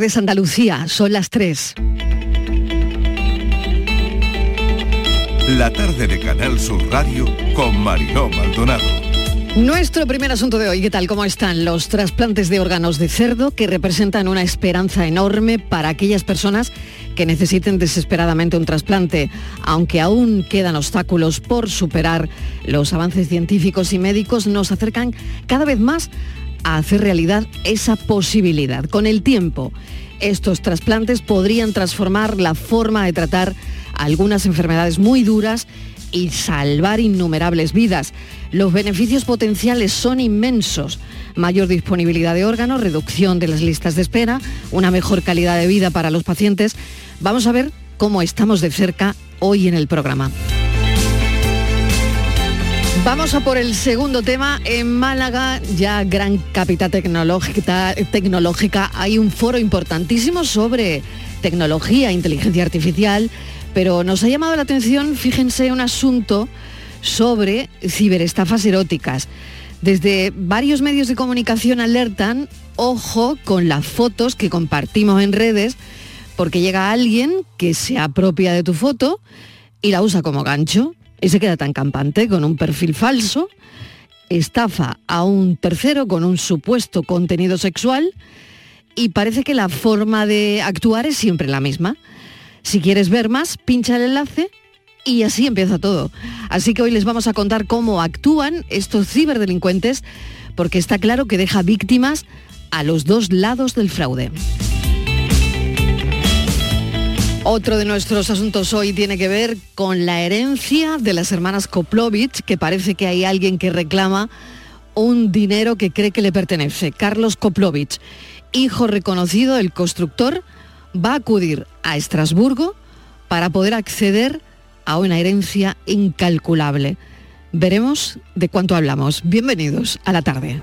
de Andalucía, son las 3. La tarde de Canal Sur Radio con Mariló Maldonado. Nuestro primer asunto de hoy, ¿qué tal? ¿Cómo están los trasplantes de órganos de cerdo que representan una esperanza enorme para aquellas personas que necesiten desesperadamente un trasplante, aunque aún quedan obstáculos por superar, los avances científicos y médicos nos acercan cada vez más a hacer realidad esa posibilidad. Con el tiempo, estos trasplantes podrían transformar la forma de tratar algunas enfermedades muy duras y salvar innumerables vidas. Los beneficios potenciales son inmensos. Mayor disponibilidad de órganos, reducción de las listas de espera, una mejor calidad de vida para los pacientes. Vamos a ver cómo estamos de cerca hoy en el programa. Vamos a por el segundo tema. En Málaga, ya gran capital tecnológica, tecnológica, hay un foro importantísimo sobre tecnología, inteligencia artificial, pero nos ha llamado la atención, fíjense, un asunto sobre ciberestafas eróticas. Desde varios medios de comunicación alertan, ojo con las fotos que compartimos en redes, porque llega alguien que se apropia de tu foto y la usa como gancho y se queda tan campante con un perfil falso, estafa a un tercero con un supuesto contenido sexual y parece que la forma de actuar es siempre la misma. Si quieres ver más, pincha el enlace y así empieza todo. Así que hoy les vamos a contar cómo actúan estos ciberdelincuentes porque está claro que deja víctimas a los dos lados del fraude. Otro de nuestros asuntos hoy tiene que ver con la herencia de las hermanas Koplovich, que parece que hay alguien que reclama un dinero que cree que le pertenece. Carlos Koplovich, hijo reconocido del constructor, va a acudir a Estrasburgo para poder acceder a una herencia incalculable. Veremos de cuánto hablamos. Bienvenidos a la tarde.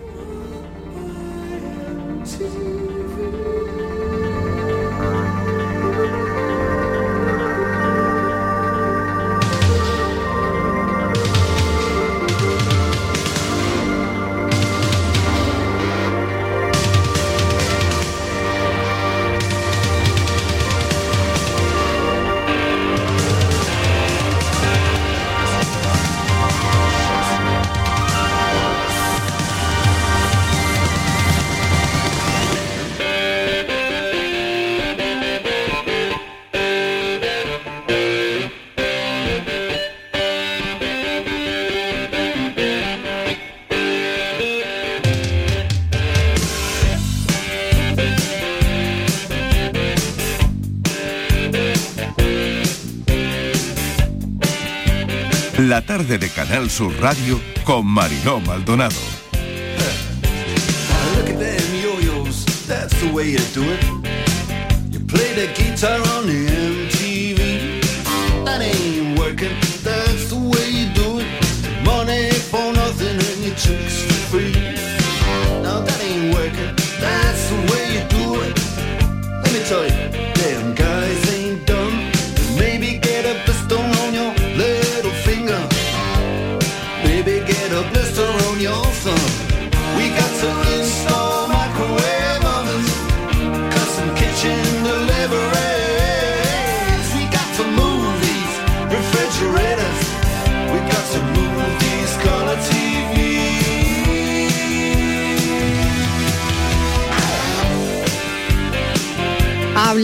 De Canal Sur Radio con Mariló Maldonado.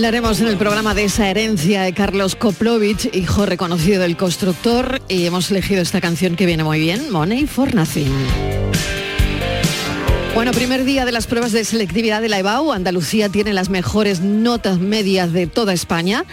Hablaremos en el programa de esa herencia de Carlos Koplovich, hijo reconocido del constructor, y hemos elegido esta canción que viene muy bien, Money for Nothing. Bueno, primer día de las pruebas de selectividad de la EBAU. Andalucía tiene las mejores notas medias de toda España.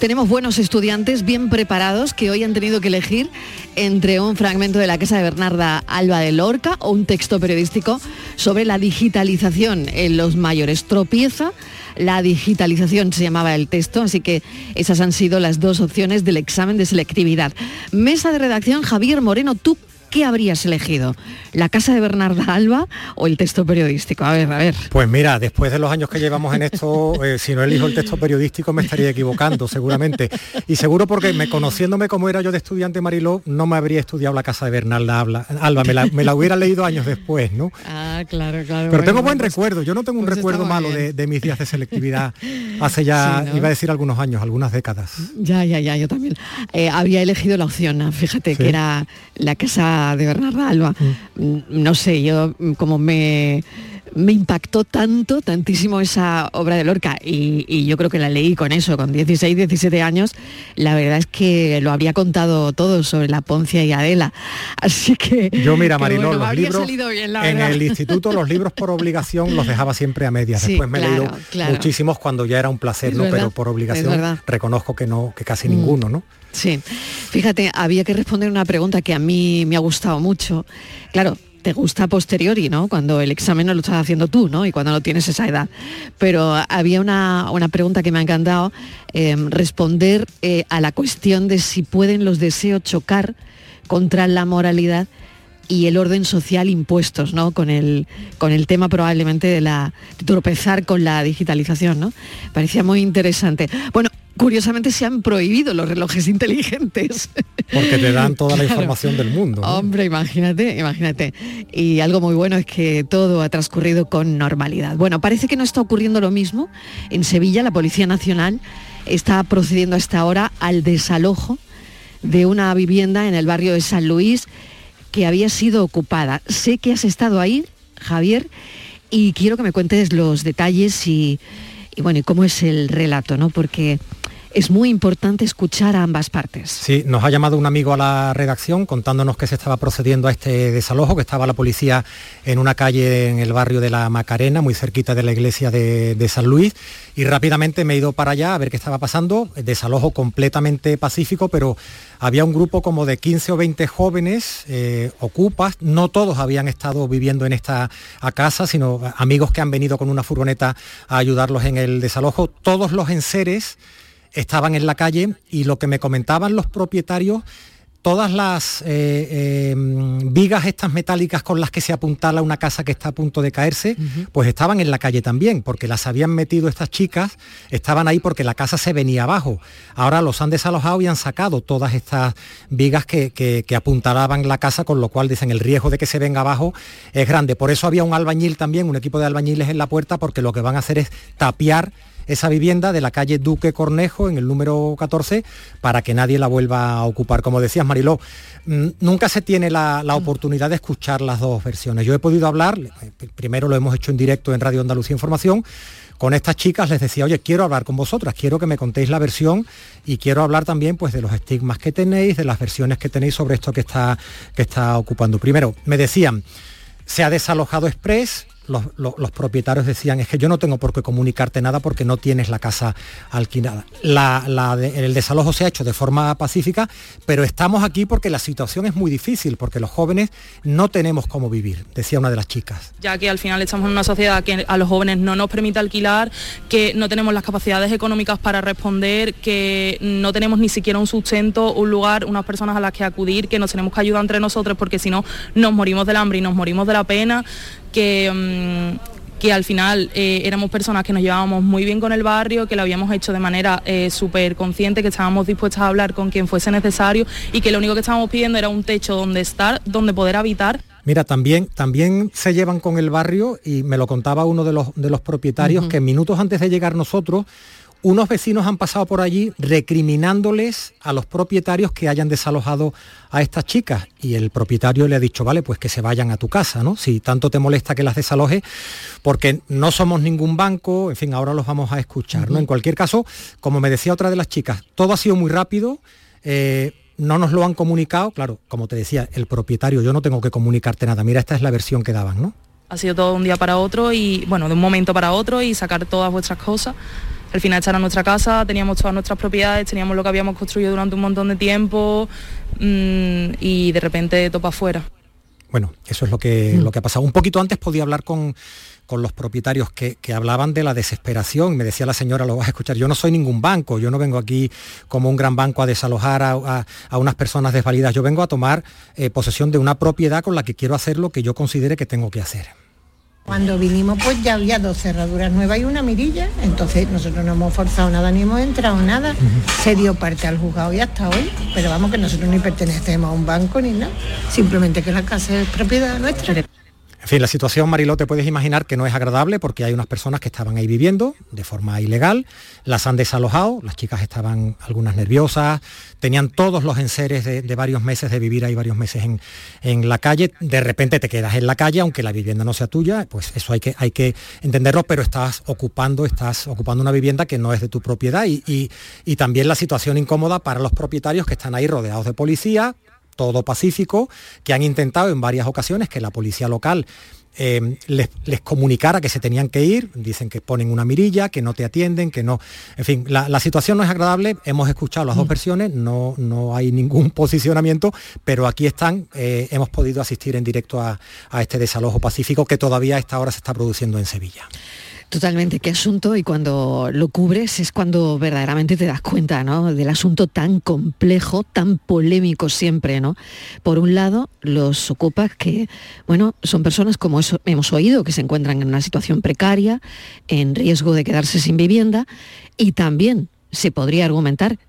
Tenemos buenos estudiantes bien preparados que hoy han tenido que elegir entre un fragmento de la casa de Bernarda Alba de Lorca o un texto periodístico sobre la digitalización en los mayores. Tropieza la digitalización se llamaba el texto, así que esas han sido las dos opciones del examen de selectividad. Mesa de redacción, Javier Moreno, ¿tú ¿qué habrías elegido? ¿La casa de Bernarda Alba o el texto periodístico? A ver, a ver. Pues mira, después de los años que llevamos en esto, eh, si no elijo el texto periodístico me estaría equivocando, seguramente. Y seguro porque me conociéndome como era yo de estudiante Mariló, no me habría estudiado la casa de Bernarda Alba, me la, hubiera leído años después, ¿no? Ah, claro, claro. Pero tengo buen pues, recuerdo, yo no tengo un pues recuerdo malo de, mis días de selectividad hace ya, iba a decir algunos años, algunas décadas. Ya, ya, ya, yo también. Eh, había elegido la opción, fíjate, que era la casa de Bernarda Alba. Mm. Mm, no sé, yo mm, como me me impactó tanto, tantísimo esa obra de Lorca y, yo creo que la leí con eso, con 16, 17 años, la verdad es que lo habría contado todo sobre la Poncia y Adela. Así que... Yo mira, Mariló, los libros en el instituto los libros por obligación los dejaba siempre a medias. Después me he leído muchísimos cuando ya era un placer, ¿no? Pero por obligación reconozco que no, que casi mm. ninguno, ¿no? Sí, fíjate, había que responder una pregunta que a mí me ha gustado mucho. Claro, te gusta a posteriori, ¿no? Cuando el examen no lo estás haciendo tú, ¿no? Y cuando no tienes esa edad. Pero había una, pregunta que me ha encantado, em, responder eh, a la cuestión de si pueden los deseos chocar contra la moralidad y el orden social impuestos, ¿no? Con el, con el tema probablemente de la de tropezar con la digitalización, ¿no? Parecía muy interesante. Bueno, curiosamente se han prohibido los relojes inteligentes. Porque te dan toda la información del mundo. Hombre, imagínate, imagínate. Y algo muy bueno es que todo ha transcurrido con normalidad. Bueno, parece que no está ocurriendo lo mismo. En Sevilla, la Policía Nacional está procediendo hasta ahora al desalojo de una vivienda en el barrio de San Luis que había sido ocupada. Sé que has estado ahí, Javier, y quiero que me cuentes los detalles y, y bueno, y cómo es el relato, ¿no? Porque es muy importante escuchar a ambas partes. Sí, nos ha llamado un amigo a la redacción contándonos que se estaba procediendo a este desalojo, que estaba la policía en una calle en el barrio de la Macarena, muy cerquita de la iglesia de, San Luis, y rápidamente me he ido para allá a ver qué estaba pasando. Desalojo completamente pacífico, pero había un grupo como de 15 o 20 jóvenes eh, ocupas, no todos habían estado viviendo en esta casa, sino amigos que han venido con una furgoneta a ayudarlos en el desalojo, todos los enseres estaban en la calle y lo que me comentaban los propietarios, todas las eh, em, vigas estas metálicas con las que se apuntala una casa que está a punto de caerse, pues estaban en la calle también, porque las habían metido estas chicas, estaban ahí porque la casa se venía abajo. Ahora los han desalojado y han sacado todas estas vigas que, que apuntalaban la casa, con lo cual dicen el riesgo de que se venga abajo es grande. Por eso había un albañil también, un equipo de albañiles en la puerta, porque lo que van a hacer es tapiar esa vivienda de la calle Duque Cornejo en el número 14 para que nadie la vuelva a ocupar. Como decías, Mariló, mm, nunca se tiene la, mm. oportunidad de escuchar las dos versiones. Yo he podido hablar, eh, primero lo hemos hecho en directo en Radio Andalucía Información, con estas chicas les decía, oye, quiero hablar con vosotras, quiero que me contéis la versión y quiero hablar también pues, de los estigmas que tenéis, de las versiones que tenéis sobre esto que está, que está ocupando. Primero, me decían, se ha desalojado Express, los, propietarios decían, es que yo no tengo por qué comunicarte nada porque no tienes la casa alquilada. el desalojo se ha hecho de forma pacífica, pero estamos aquí porque la situación es muy difícil, porque los jóvenes no tenemos cómo vivir, decía una de las chicas. Ya que al final estamos en una sociedad que a los jóvenes no nos permite alquilar, que no tenemos las capacidades económicas para responder, que no tenemos ni siquiera un sustento, un lugar, unas personas a las que acudir, que nos tenemos que ayudar entre nosotros porque si no nos morimos del hambre y nos morimos de la pena que, mm, que al final eh, éramos personas que nos llevábamos muy bien con el barrio, que lo habíamos hecho de manera eh, súper consciente, que estábamos dispuestas a hablar con quien fuese necesario y que lo único que estábamos pidiendo era un techo donde estar, donde poder habitar. Mira, también, también se llevan con el barrio y me lo contaba uno de los, de los propietarios que minutos antes de llegar nosotros unos vecinos han pasado por allí recriminándoles a los propietarios que hayan desalojado a estas chicas y el propietario le ha dicho, vale, pues que se vayan a tu casa, ¿no? Si tanto te molesta que las desaloje, porque no somos ningún banco, en fin, ahora los vamos a escuchar, ¿no? En cualquier caso, como me decía otra de las chicas, todo ha sido muy rápido, eh, no nos lo han comunicado, claro, como te decía, el propietario, yo no tengo que comunicarte nada, mira, esta es la versión que daban, ¿no? Ha sido todo de un día para otro y, bueno, de un momento para otro y sacar todas vuestras cosas al final esta era nuestra casa, teníamos todas nuestras propiedades, teníamos lo que habíamos construido durante un montón de tiempo mm, y de repente topa afuera. Bueno, eso es lo que, mm. lo que ha pasado. Un poquito antes podía hablar con, con los propietarios que, hablaban de la desesperación. Me decía la señora, lo vas a escuchar, yo no soy ningún banco, yo no vengo aquí como un gran banco a desalojar a, unas personas desvalidas, yo vengo a tomar eh, posesión de una propiedad con la que quiero hacer lo que yo considere que tengo que hacer. Cuando vinimos pues ya había dos cerraduras nuevas y una mirilla, entonces nosotros no hemos forzado nada ni hemos entrado nada, se dio parte al juzgado y hasta hoy, pero vamos que nosotros ni pertenecemos a un banco ni nada, simplemente que la casa es propiedad nuestra. En fin, la situación, Mariló, te puedes imaginar que no es agradable porque hay unas personas que estaban ahí viviendo de forma ilegal, las han desalojado, las chicas estaban algunas nerviosas, tenían todos los enseres de, varios meses de vivir ahí varios meses en, la calle, de repente te quedas en la calle, aunque la vivienda no sea tuya, pues eso hay que, hay que entenderlo, pero estás ocupando, estás ocupando una vivienda que no es de tu propiedad y, y también la situación incómoda para los propietarios que están ahí rodeados de policía, todo pacífico, que han intentado en varias ocasiones que la policía local eh, les, comunicara que se tenían que ir, dicen que ponen una mirilla, que no te atienden, que no... En fin, la, situación no es agradable, hemos escuchado las dos mm. versiones, no, no hay ningún posicionamiento, pero aquí están, eh, hemos podido asistir en directo a, a este desalojo pacífico que todavía a esta hora se está produciendo en Sevilla. Totalmente, qué asunto y cuando lo cubres es cuando verdaderamente te das cuenta ¿no? del asunto tan complejo, tan polémico siempre. ¿no? Por un lado, los ocupas que, bueno, son personas como hemos oído, que se encuentran en una situación precaria, en riesgo de quedarse sin vivienda y también se podría argumentar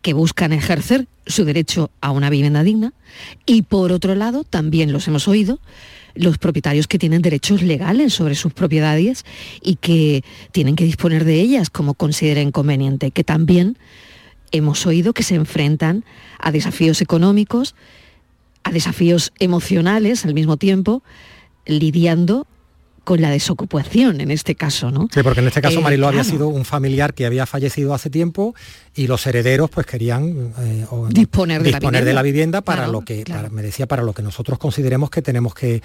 que buscan ejercer su derecho a una vivienda digna y por otro lado, también los hemos oído, los propietarios que tienen derechos legales sobre sus propiedades y que tienen que disponer de ellas como consideren conveniente, que también hemos oído que se enfrentan a desafíos económicos, a desafíos emocionales al mismo tiempo, lidiando con la desocupación en este caso, ¿no? Sí, porque en este caso eh, Mariló había sido un familiar que había fallecido hace tiempo y los herederos pues querían eh, disponer, de, la vivienda. para lo que me decía para lo que nosotros consideremos que tenemos que,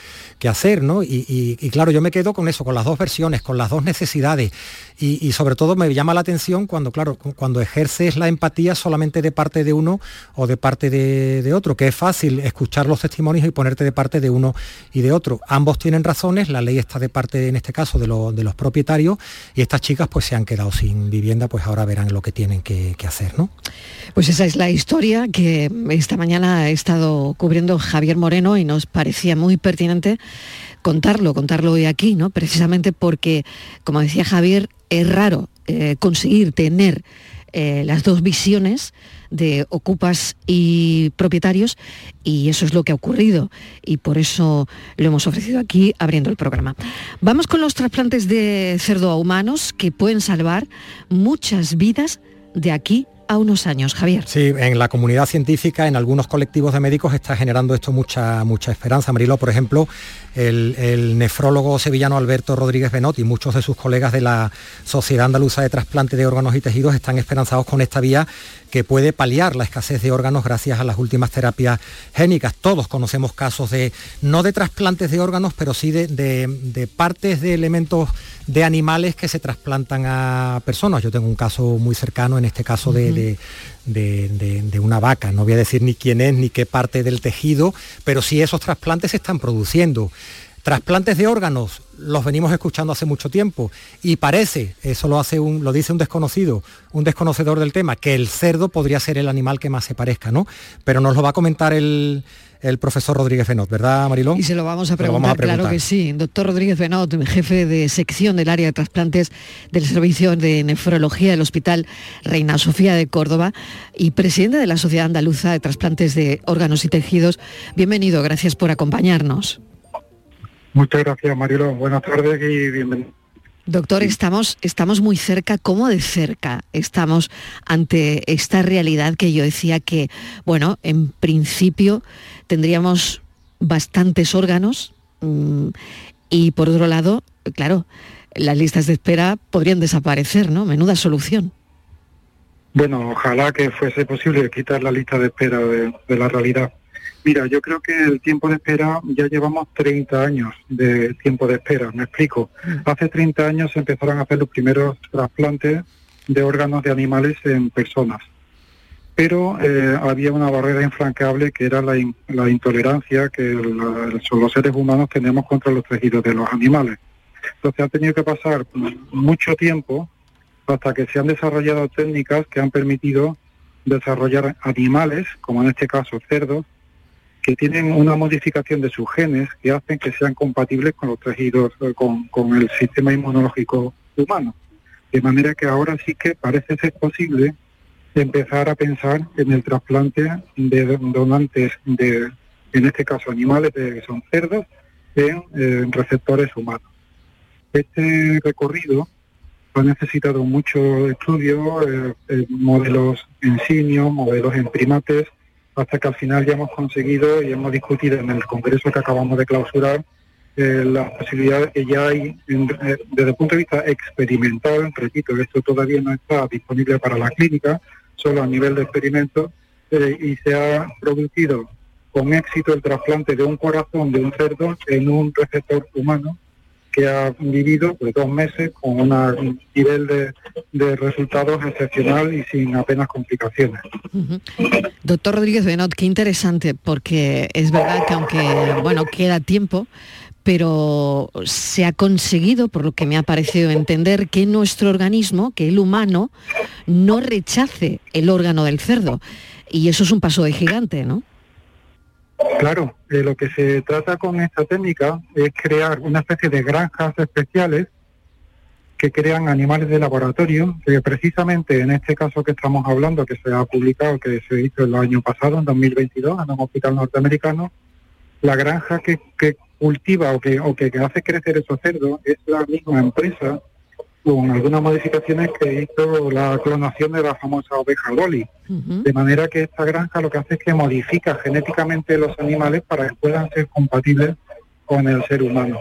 hacer no y, claro yo me quedo con eso con las dos versiones con las dos necesidades. Y, sobre todo me llama la atención cuando claro cuando ejerces la empatía solamente de parte de uno o de parte de, otro que es fácil escuchar los testimonios y ponerte de parte de uno y de otro. Ambos tienen razones la ley está de parte en este caso de, de los propietarios y estas chicas pues se han quedado sin vivienda pues ahora verán lo que tienen que que hacer, ¿no? Pues esa es la historia que esta mañana ha estado cubriendo Javier Moreno y nos parecía muy pertinente contarlo, contarlo hoy aquí, ¿no? Precisamente porque, como decía Javier, es raro eh, conseguir tener eh, las dos visiones de ocupas y propietarios y eso es lo que ha ocurrido y por eso lo hemos ofrecido aquí abriendo el programa. Vamos con los trasplantes de cerdo a humanos que pueden salvar muchas vidas de aquí a unos años, Javier. Sí, en la comunidad científica, en algunos colectivos de médicos está generando esto mucha, mucha esperanza. Marilo, por ejemplo, el, nefrólogo sevillano Alberto Rodríguez Benot y muchos de sus colegas de la Sociedad Andaluza de Trasplante de Órganos y Tejidos están esperanzados con esta vía que puede paliar la escasez de órganos gracias a las últimas terapias génicas. Todos conocemos casos de, no de trasplantes de órganos, pero sí de, partes de elementos de animales que se trasplantan a personas. Yo tengo un caso muy cercano, en este caso de, de, una vaca. No voy a decir ni quién es ni qué parte del tejido, pero sí esos trasplantes se están produciendo. Trasplantes de órganos los venimos escuchando hace mucho tiempo y parece, eso lo, hace un, lo dice un desconocido, un desconocedor del tema, que el cerdo podría ser el animal que más se parezca, ¿no? Pero nos lo va a comentar el, el profesor Rodríguez Benot, ¿verdad, Marilón? Y se lo vamos a preguntar, claro que sí. Doctor Rodríguez Benot, jefe de sección del área de trasplantes del Servicio de Nefrología del Hospital Reina Sofía de Córdoba y presidente de la Sociedad Andaluza de Trasplantes de Órganos y Tejidos. Bienvenido, gracias por acompañarnos. Muchas gracias, Marilón. Buenas tardes y bienvenido. Doctor, estamos, estamos muy cerca, ¿cómo de cerca estamos ante esta realidad que yo decía que, bueno, en principio tendríamos bastantes órganos mm, y por otro lado, claro, las listas de espera podrían desaparecer, ¿no? Menuda solución. Bueno, ojalá que fuese posible quitar la lista de espera de, de la realidad. Mira, yo creo que el tiempo de espera, ya llevamos 30 años de tiempo de espera, me explico. Mm. Hace 30 años se empezaron a hacer los primeros trasplantes de órganos de animales en personas. Pero eh, había una barrera infranqueable que era la, intolerancia que los seres humanos tenemos contra los tejidos de los animales. Entonces han tenido que pasar mucho tiempo hasta que se han desarrollado técnicas que han permitido desarrollar animales, como en este caso cerdos, que tienen una modificación de sus genes que hacen que sean compatibles con los tejidos, eh, con, el sistema inmunológico humano. De manera que ahora sí que parece ser posible empezar a pensar en el trasplante de donantes de, en este caso animales, que son cerdos, en, receptores humanos. Este recorrido ha necesitado mucho estudio, eh, eh, modelos en simio, modelos en primates, hasta que al final ya hemos conseguido y hemos discutido en el congreso que acabamos de clausurar eh, las posibilidades que ya hay desde el punto de vista experimental, repito, esto todavía no está disponible para la clínica, solo a nivel de experimento, y se ha producido con éxito el trasplante de un corazón de un cerdo en un receptor humano que ha vivido pues, dos meses con un nivel de, resultados excepcional y sin apenas complicaciones. Doctor Rodríguez Benot, qué interesante, porque es verdad que aunque bueno queda tiempo, pero se ha conseguido, por lo que me ha parecido entender, que nuestro organismo, que el humano, no rechace el órgano del cerdo. Y eso es un paso de gigante, ¿no? Claro, eh, lo que se trata con esta técnica es crear una especie de granjas especiales que crean animales de laboratorio, que precisamente en este caso que estamos hablando, que se ha publicado, que se hizo el año pasado, en 2022, en un hospital norteamericano, la granja que, cultiva o que, o que hace crecer esos cerdos es la misma empresa con algunas modificaciones que hizo la clonación de la famosa oveja Dolly. De manera que esta granja lo que hace es que modifica genéticamente los animales para que puedan ser compatibles con el ser humano.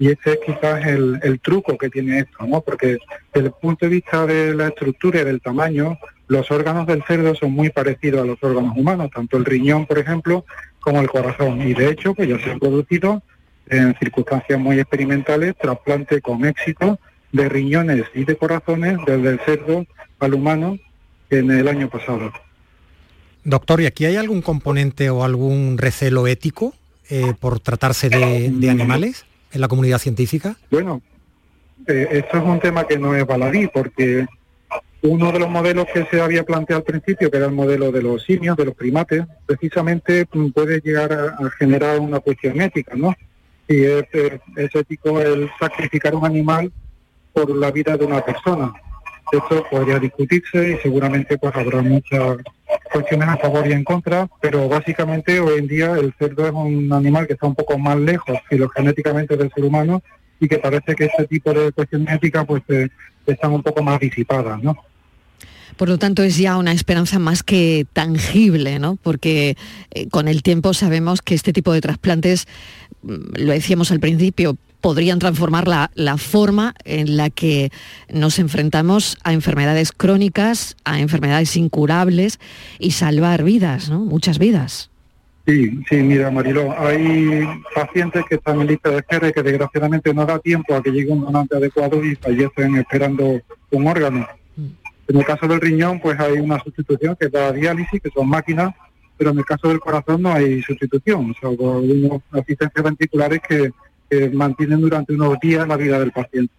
Y ese es quizás el, el truco que tiene esto, ¿no? Porque desde el punto de vista de la estructura y del tamaño, los órganos del cerdo son muy parecidos a los órganos humanos, tanto el riñón, por ejemplo, como el corazón. Y de hecho, pues ya se han producido en circunstancias muy experimentales trasplante con éxito de riñones y de corazones desde el cerdo al humano en el año pasado. Doctor, ¿y aquí hay algún componente o algún recelo ético eh, por tratarse de, animales en la comunidad científica? Bueno, eh, esto es un tema que no es baladí, porque uno de los modelos que se había planteado al principio, que era el modelo de los simios, de los primates, precisamente mm, puede llegar a, generar una cuestión ética, ¿no? Y es, eh, es ético el sacrificar un animal por la vida de una persona. Esto podría discutirse y seguramente pues habrá muchas cuestiones a favor y en contra, pero básicamente hoy en día el cerdo es un animal que está un poco más lejos filogenéticamente del ser humano y que parece que este tipo de cuestiones éticas pues eh, están un poco más disipadas, ¿no? Por lo tanto, es ya una esperanza más que tangible, ¿no? Porque eh, con el tiempo sabemos que este tipo de trasplantes, mm, lo decíamos al principio, podrían transformar la, forma en la que nos enfrentamos a enfermedades crónicas, a enfermedades incurables y salvar vidas, ¿no? Muchas vidas. Sí, sí, mira Marilo, hay pacientes que están en lista de espera y que desgraciadamente no da tiempo a que llegue un donante adecuado y fallecen esperando un órgano. Mm. En el caso del riñón, pues hay una sustitución que es la diálisis, que son máquinas, pero en el caso del corazón no hay sustitución, salvo algunas asistencias ventriculares que que mantienen durante unos días la vida del paciente.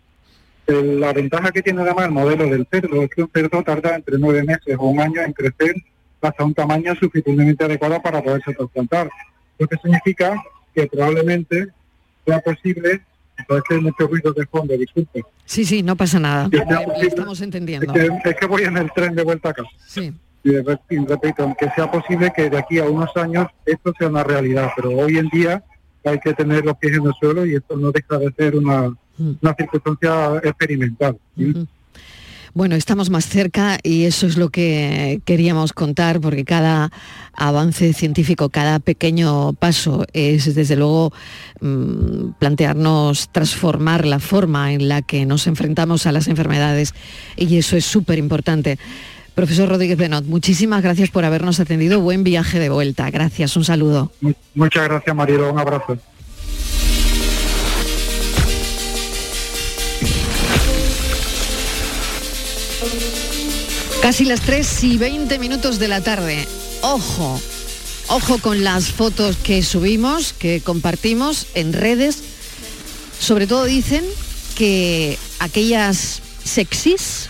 la ventaja que tiene además el modelo del cerdo es que un cerdo tarda entre nueve meses o un año en crecer hasta un tamaño suficientemente adecuado para poderse trasplantar. Lo que significa que probablemente sea posible es que mucho ruido de fondo, disculpe. Sí, sí, no pasa nada. estamos entendiendo. Es que, voy en el tren de vuelta a casa. Sí. Y repito, aunque sea posible que de aquí a unos años esto sea una realidad, pero hoy en día hay que tener los pies en el suelo y esto no deja de ser una, mm. circunstancia experimental. Bueno, estamos más cerca y eso es lo que queríamos contar porque cada avance científico, cada pequeño paso es desde luego mm, plantearnos transformar la forma en la que nos enfrentamos a las enfermedades y eso es súper importante. Profesor Rodríguez Benot, muchísimas gracias por habernos atendido. Buen viaje de vuelta. Gracias, un saludo. Muchas gracias, Marielo. Un abrazo. Casi las 3 y 20 minutos de la tarde. Ojo, ojo con las fotos que subimos, que compartimos en redes. Sobre todo dicen que aquellas sexys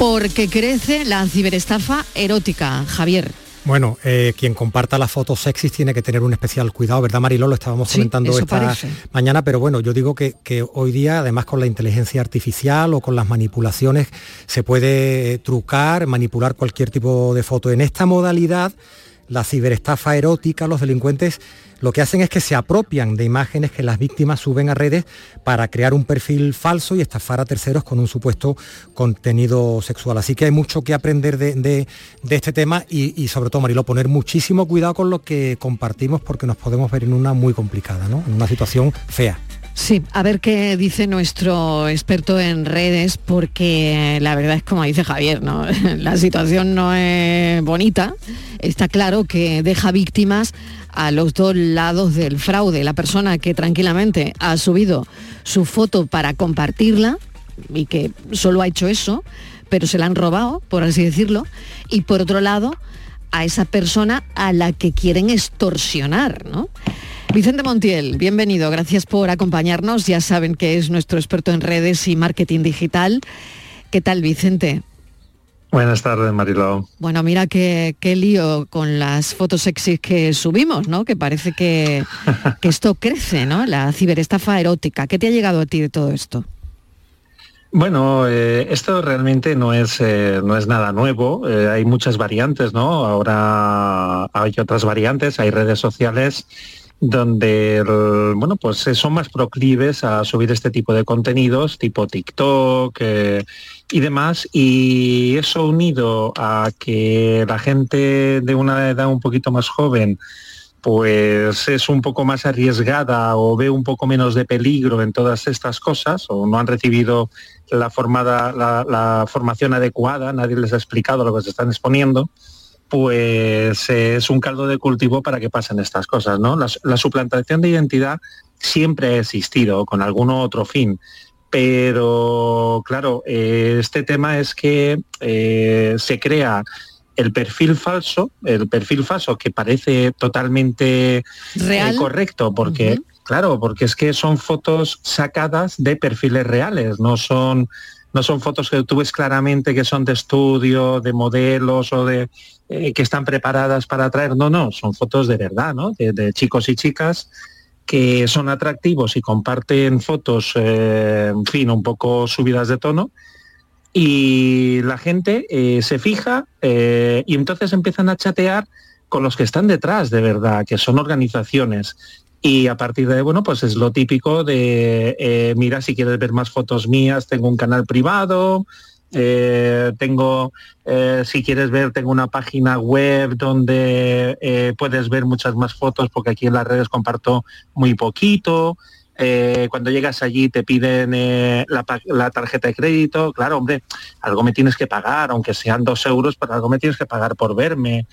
porque crece la ciberestafa erótica, Javier. Bueno, eh, quien comparta las fotos sexys tiene que tener un especial cuidado, ¿verdad, Mariló? Lo estábamos comentando esta mañana, pero bueno, yo digo que, que, hoy día, además con la inteligencia artificial o con las manipulaciones, se puede trucar, manipular cualquier tipo de foto. En esta modalidad, la ciberestafa erótica, los delincuentes lo que hacen es que se apropian de imágenes que las víctimas suben a redes para crear un perfil falso y estafar a terceros con un supuesto contenido sexual. Así que hay mucho que aprender de, este tema y, sobre todo, Marilo, poner muchísimo cuidado con lo que compartimos porque nos podemos ver en una muy complicada, ¿no? en una situación fea. Sí, a ver qué dice nuestro experto en redes, porque la verdad es como dice Javier, ¿no? La situación no es bonita. Está claro que deja víctimas a los dos lados del fraude. La persona que tranquilamente ha subido su foto para compartirla y que solo ha hecho eso, pero se la han robado, por así decirlo, y por otro lado, a esa persona a la que quieren extorsionar, ¿no? Vicente Montiel, bienvenido, gracias por acompañarnos. Ya saben que es nuestro experto en redes y marketing digital. ¿Qué tal, Vicente? Buenas tardes, Mariló. Bueno, mira qué, qué lío con las fotos sexy que subimos, ¿no? Que parece que, esto crece, ¿no? La ciberestafa erótica. ¿Qué te ha llegado a ti de todo esto? Bueno, eh, esto realmente no es, eh, no es nada nuevo. Eh, hay muchas variantes, ¿no? Ahora hay otras variantes, hay redes sociales donde bueno pues son más proclives a subir este tipo de contenidos tipo TikTok eh, y demás y eso unido a que la gente de una edad un poquito más joven pues es un poco más arriesgada o ve un poco menos de peligro en todas estas cosas o no han recibido la, formada, la formación adecuada, nadie les ha explicado lo que se están exponiendo, pues es un caldo de cultivo para que pasen estas cosas, ¿no? La, suplantación de identidad siempre ha existido con algún otro fin, pero claro, eh, este tema es que eh, se crea el perfil falso, el perfil falso que parece totalmente eh, correcto, porque, claro, porque es que son fotos sacadas de perfiles reales, no son no son fotos que tú ves claramente que son de estudio, de modelos o de eh, que están preparadas para atraer. No, no, son fotos de verdad, ¿no? De, chicos y chicas que son atractivos y comparten fotos, eh, en fin, un poco subidas de tono. Y la gente eh, se fija y entonces empiezan a chatear con los que están detrás de verdad, que son organizaciones. Y a partir de ahí, bueno, pues es lo típico de, eh, mira, si quieres ver más fotos mías, tengo un canal privado, eh, tengo, eh, si quieres ver, tengo una página web donde puedes ver muchas más fotos porque aquí en las redes comparto muy poquito. cuando llegas allí te piden la, tarjeta de crédito. Claro, hombre, algo me tienes que pagar, aunque sean dos euros, pero algo me tienes que pagar por verme.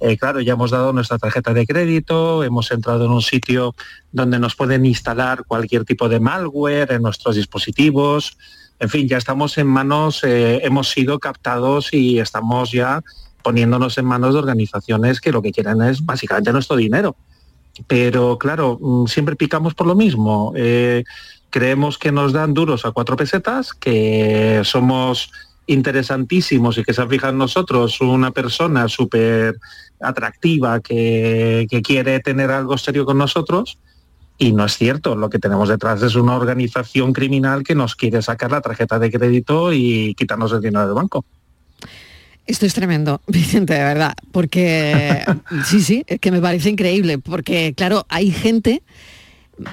Eh, claro, ya hemos dado nuestra tarjeta de crédito, hemos entrado en un sitio donde nos pueden instalar cualquier tipo de malware en nuestros dispositivos. En fin, ya estamos en manos, eh, hemos sido captados y estamos ya poniéndonos en manos de organizaciones que lo que quieren es básicamente nuestro dinero. Pero claro, mm, siempre picamos por lo mismo. Eh, creemos que nos dan duros a cuatro pesetas, que somos interesantísimos y que se ha fijado en nosotros una persona súper atractiva que, quiere tener algo serio con nosotros y no es cierto. Lo que tenemos detrás es una organización criminal que nos quiere sacar la tarjeta de crédito y quitarnos el dinero del banco. Esto es tremendo, Vicente, de verdad, porque sí, sí, es que me parece increíble, porque claro, hay gente,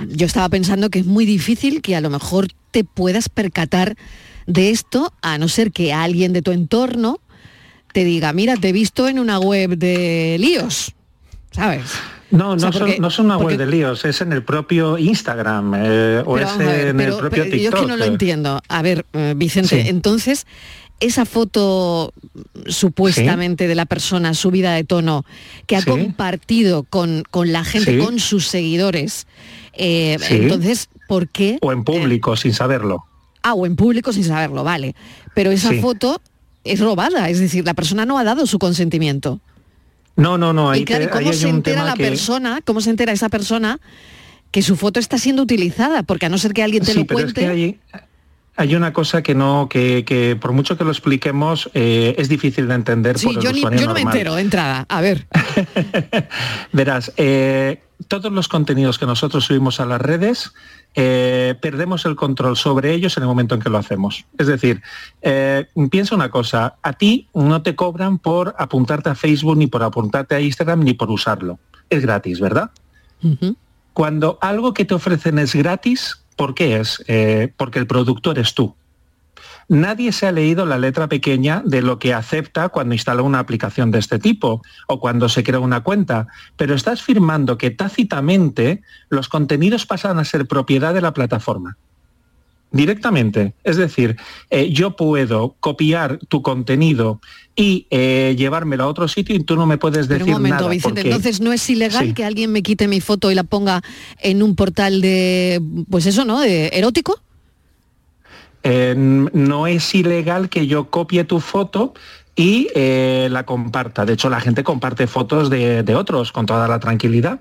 yo estaba pensando que es muy difícil que a lo mejor te puedas percatar de esto, a no ser que alguien de tu entorno te diga, mira, te he visto en una web de líos, ¿sabes? No, no, son, una web de líos, es en el propio Instagram eh, o es en el propio TikTok. Yo es que no lo entiendo. A ver, eh, Vicente, entonces, esa foto supuestamente de la persona subida de tono que ha compartido con, con, la gente, con sus seguidores, eh, entonces, ¿por qué? O en público, sin saberlo. Ah, o en público sin saberlo, vale. Pero esa foto es robada, es decir, la persona no ha dado su consentimiento. No, no, no. y claro, ¿cómo se entera la persona, cómo se entera esa persona que su foto está siendo utilizada, porque a no ser que alguien te Sí, lo pero es cuente. que hay, hay una cosa que no, que, que por mucho que lo expliquemos, eh, es difícil de entender Sí, por el yo, ni- yo no me entero de entrada. A ver. Verás, eh, todos los contenidos que nosotros subimos a las redes, eh, perdemos el control sobre ellos en el momento en que lo hacemos. Es decir, eh, piensa una cosa, a ti no te cobran por apuntarte a Facebook, ni por apuntarte a Instagram, ni por usarlo. Es gratis, ¿verdad? Cuando algo que te ofrecen es gratis, ¿por qué es? Eh, porque el productor eres tú. Nadie se ha leído la letra pequeña de lo que acepta cuando instala una aplicación de este tipo o cuando se crea una cuenta, pero estás firmando que tácitamente los contenidos pasan a ser propiedad de la plataforma. Directamente. Es decir, eh, yo puedo copiar tu contenido y eh, llevármelo a otro sitio y tú no me puedes Pero decir un momento, nada. Vicente, porque- entonces no es ilegal Sí. que alguien me quite mi foto y la ponga en un portal de, pues eso, ¿no? De erótico. Eh, no es ilegal que yo copie tu foto y eh, la comparta. De hecho, la gente comparte fotos de, de otros con toda la tranquilidad.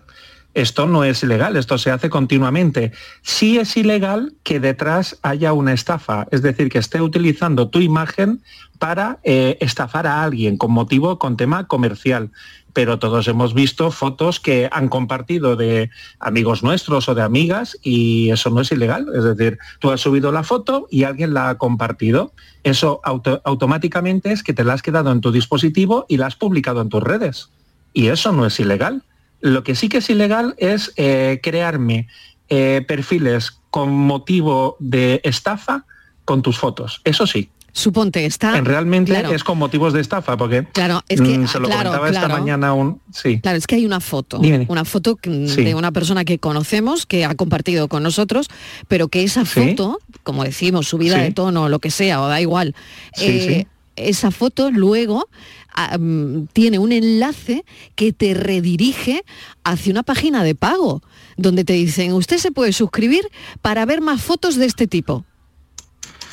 Esto no es ilegal, esto se hace continuamente. Sí es ilegal que detrás haya una estafa, es decir, que esté utilizando tu imagen para eh, estafar a alguien con motivo, con tema comercial. Pero todos hemos visto fotos que han compartido de amigos nuestros o de amigas y eso no es ilegal. Es decir, tú has subido la foto y alguien la ha compartido. Eso auto- automáticamente es que te la has quedado en tu dispositivo y la has publicado en tus redes. Y eso no es ilegal. Lo que sí que es ilegal es eh, crearme eh, perfiles con motivo de estafa con tus fotos. Eso sí. Suponte, está... En realmente claro. es con motivos de estafa, porque Claro, es que- mm, se lo claro, comentaba esta mañana un... Sí. Claro, es que hay una foto, Dime. una foto Sí. de una persona que conocemos, que ha compartido con nosotros, pero que esa Sí. foto, como decimos, subida Sí. de tono, lo que sea, o da igual, eh, esa foto luego ah, mm, tiene un enlace que te redirige hacia una página de pago, donde te dicen, usted se puede suscribir para ver más fotos de este tipo.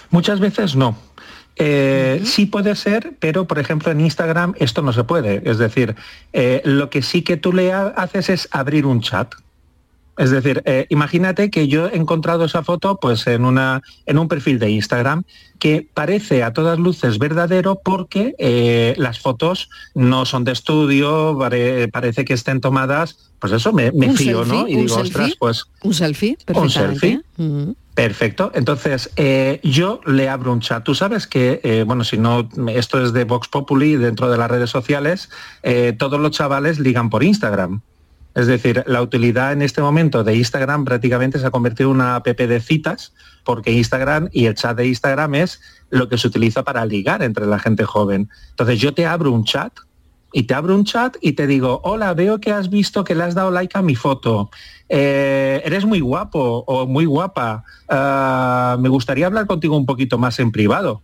Muchas veces no. Eh, Sí puede ser, pero por ejemplo en Instagram esto no se puede. Es decir, eh, lo que sí que tú le ha- haces es abrir un chat. Es decir, eh, imagínate que yo he encontrado esa foto pues en, una, en un perfil de Instagram que parece a todas luces verdadero porque eh, las fotos no son de estudio, pare- parece que estén tomadas, pues eso me, me Un fío, ¿no? selfie, Y un digo, ostras, selfie. pues Un selfie, Un perfectamente. selfie. Ujú. Perfecto. Entonces, eh, yo le abro un chat. Tú sabes que, eh, bueno, si no, esto es de Vox Populi, dentro de las redes sociales, eh, todos los chavales ligan por Instagram. Es decir, la utilidad en este momento de Instagram prácticamente se ha convertido en una app de citas, porque Instagram y el chat de Instagram es lo que se utiliza para ligar entre la gente joven. Entonces, yo te abro un chat y te abro un chat y te digo, hola, veo que has visto que le has dado like a mi foto. Eh, eres muy guapo o muy guapa. Ah, me gustaría hablar contigo un poquito más en privado.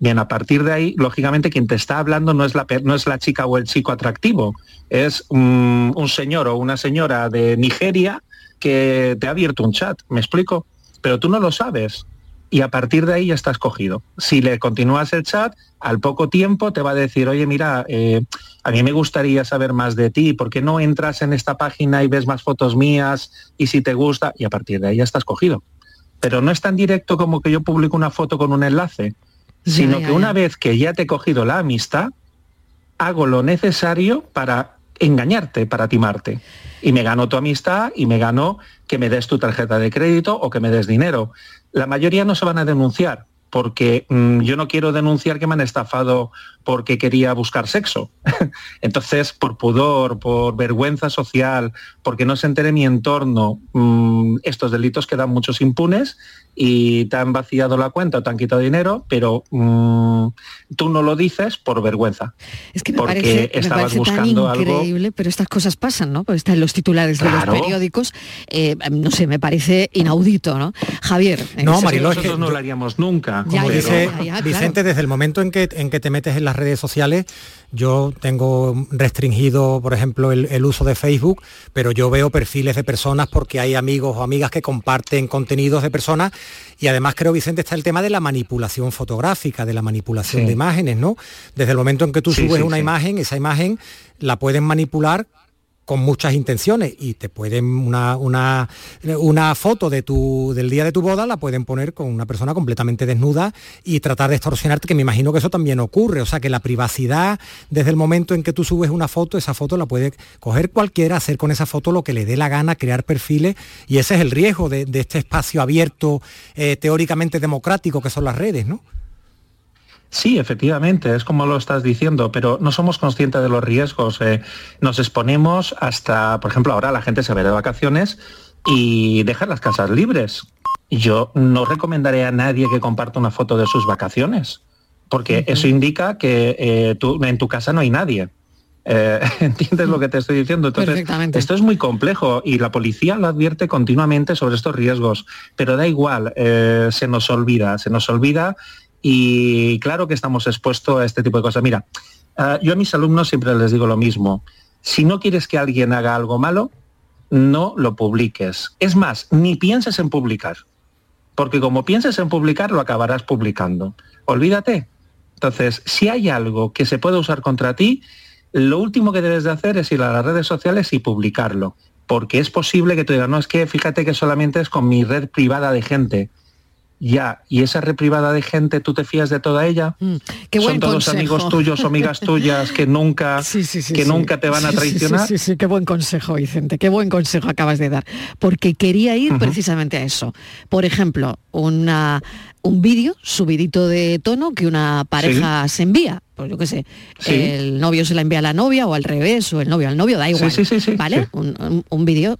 Bien, a partir de ahí, lógicamente, quien te está hablando no es la, no es la chica o el chico atractivo, es un, un señor o una señora de Nigeria que te ha abierto un chat, ¿me explico? Pero tú no lo sabes y a partir de ahí ya estás cogido. Si le continúas el chat, al poco tiempo te va a decir, oye, mira, eh, a mí me gustaría saber más de ti, ¿por qué no entras en esta página y ves más fotos mías y si te gusta? Y a partir de ahí ya estás cogido. Pero no es tan directo como que yo publico una foto con un enlace, sino que una vez que ya te he cogido la amistad, hago lo necesario para engañarte, para timarte. Y me gano tu amistad y me gano que me des tu tarjeta de crédito o que me des dinero. La mayoría no se van a denunciar porque mm, yo no quiero denunciar que me han estafado porque quería buscar sexo. Entonces, por pudor, por vergüenza social, porque no se entere mi entorno, mm, estos delitos quedan muchos impunes y te han vaciado la cuenta o te han quitado dinero, pero mm, tú no lo dices por vergüenza. Es que me porque parece, me estabas parece tan buscando algo increíble, pero estas cosas pasan, ¿no? Pues están en los titulares de los periódicos. eh, no sé, me parece inaudito, ¿no? Javier. No, Mariló, es nosotros no lo haríamos nunca. Ya, dice ya, ya, claro. Vicente, desde el momento en que, en que te metes en las redes sociales, yo tengo restringido, por ejemplo, el, el uso de Facebook, pero yo veo perfiles de personas porque hay amigos o amigas que comparten contenidos de personas y además creo, Vicente, está el tema de la manipulación fotográfica, de la manipulación Sí. de imágenes, ¿no? Desde el momento en que tú Sí, subes sí, una imagen, esa imagen la pueden manipular con muchas intenciones y te pueden una, una, una, foto de tu, del día de tu boda la pueden poner con una persona completamente desnuda y tratar de extorsionarte, que me imagino que eso también ocurre. O sea que la privacidad, desde el momento en que tú subes una foto, esa foto la puede coger cualquiera, hacer con esa foto lo que le dé la gana, crear perfiles, y ese es el riesgo de, este espacio abierto, eh, teóricamente democrático que son las redes, ¿no? Sí, efectivamente, es como lo estás diciendo, pero no somos conscientes de los riesgos. Eh, nos exponemos hasta, por ejemplo, ahora la gente se ve de vacaciones y deja las casas libres. Yo no recomendaré a nadie que comparta una foto de sus vacaciones, porque eso indica que eh, en tu casa no hay nadie. Eh, ¿Entiendes lo que te estoy diciendo? Entonces, esto es muy complejo y la policía lo advierte continuamente sobre estos riesgos, pero da igual, se nos olvida, se nos olvida y claro que estamos expuestos a este tipo de cosas. Mira, ah, yo a mis alumnos siempre les digo lo mismo. Si no quieres que alguien haga algo malo, no lo publiques. Es más, ni pienses en publicar. Porque como pienses en publicar, lo acabarás publicando. Olvídate. Entonces, si hay algo que se puede usar contra ti, lo último que debes de hacer es ir a las redes sociales y publicarlo. Porque es posible que tú digas, no, es que fíjate que solamente es con mi red privada de gente ya, y esa red privada de gente, ¿tú te fías de toda ella? Mm, Son todos amigos tuyos o amigas tuyas que nunca, que nunca te van a traicionar. Sí, sí, qué buen consejo, Vicente, qué buen consejo acabas de dar. Porque quería ir precisamente a eso. Por ejemplo, una, un vídeo subidito de tono que una pareja se envía. Pues yo qué sé, el novio se la envía a la novia o al revés, o el novio al novio, da igual. ¿Vale? Un, un, vídeo.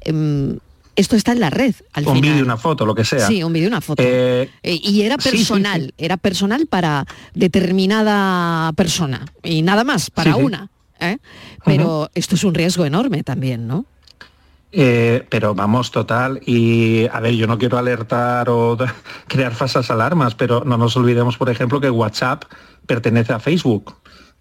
Em, esto está en la red. Al un vídeo, una foto, lo que sea. Sí, un vídeo, una foto. Eh, eh, y era personal, era personal para determinada persona y nada más, para una. ¿eh? Pero esto es un riesgo enorme también, ¿no? pero vamos, total, y a ver, yo no quiero alertar o crear falsas alarmas, pero no nos olvidemos, por ejemplo, que WhatsApp pertenece a Facebook.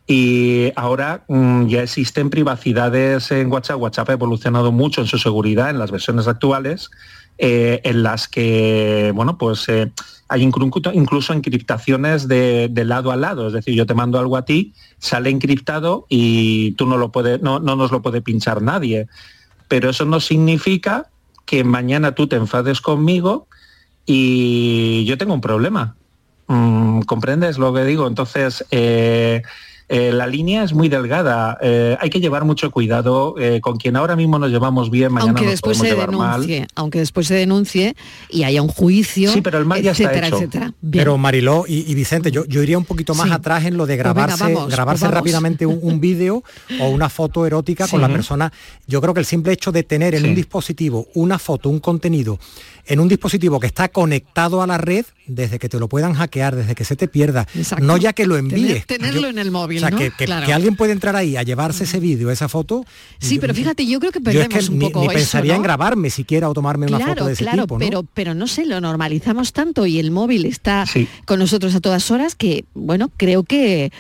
Y ahora mm, ya existen privacidades en WhatsApp. WhatsApp ha evolucionado mucho en su seguridad en las versiones actuales, eh, en las que, bueno, pues eh, hay incluso, encriptaciones de, lado a lado. Es decir, yo te mando algo a ti, sale encriptado y tú no, lo puede, no, no nos lo puede pinchar nadie. Pero eso no significa que mañana tú te enfades conmigo y yo tengo un problema. Mm, ¿Comprendes lo que digo? Entonces, eh, eh, la línea es muy delgada. Eh, hay que llevar mucho cuidado eh, con quien ahora mismo nos llevamos bien, mañana aunque después se denuncie, Aunque después se denuncie y haya un juicio, sí, pero el mal ya etcétera, está hecho. Pero Mariló y, Vicente, yo, yo, iría un poquito más atrás en lo de pues grabarse, grabarse pues rápidamente un, vídeo o una foto erótica con la persona. Yo creo que el simple hecho de tener en un dispositivo una foto, un contenido en un dispositivo que está conectado a la red, desde que te lo puedan hackear, desde que se te pierda, no ya que lo envíes. tenerlo en el móvil, o sea, que, alguien puede entrar ahí a llevarse ese vídeo, esa foto. Sí, pero fíjate, yo creo que perdemos un poco ni, pensaría en grabarme siquiera o tomarme una foto de ese claro, tipo, Pero, pero no sé, lo normalizamos tanto y el móvil está con nosotros a todas horas que, bueno, creo que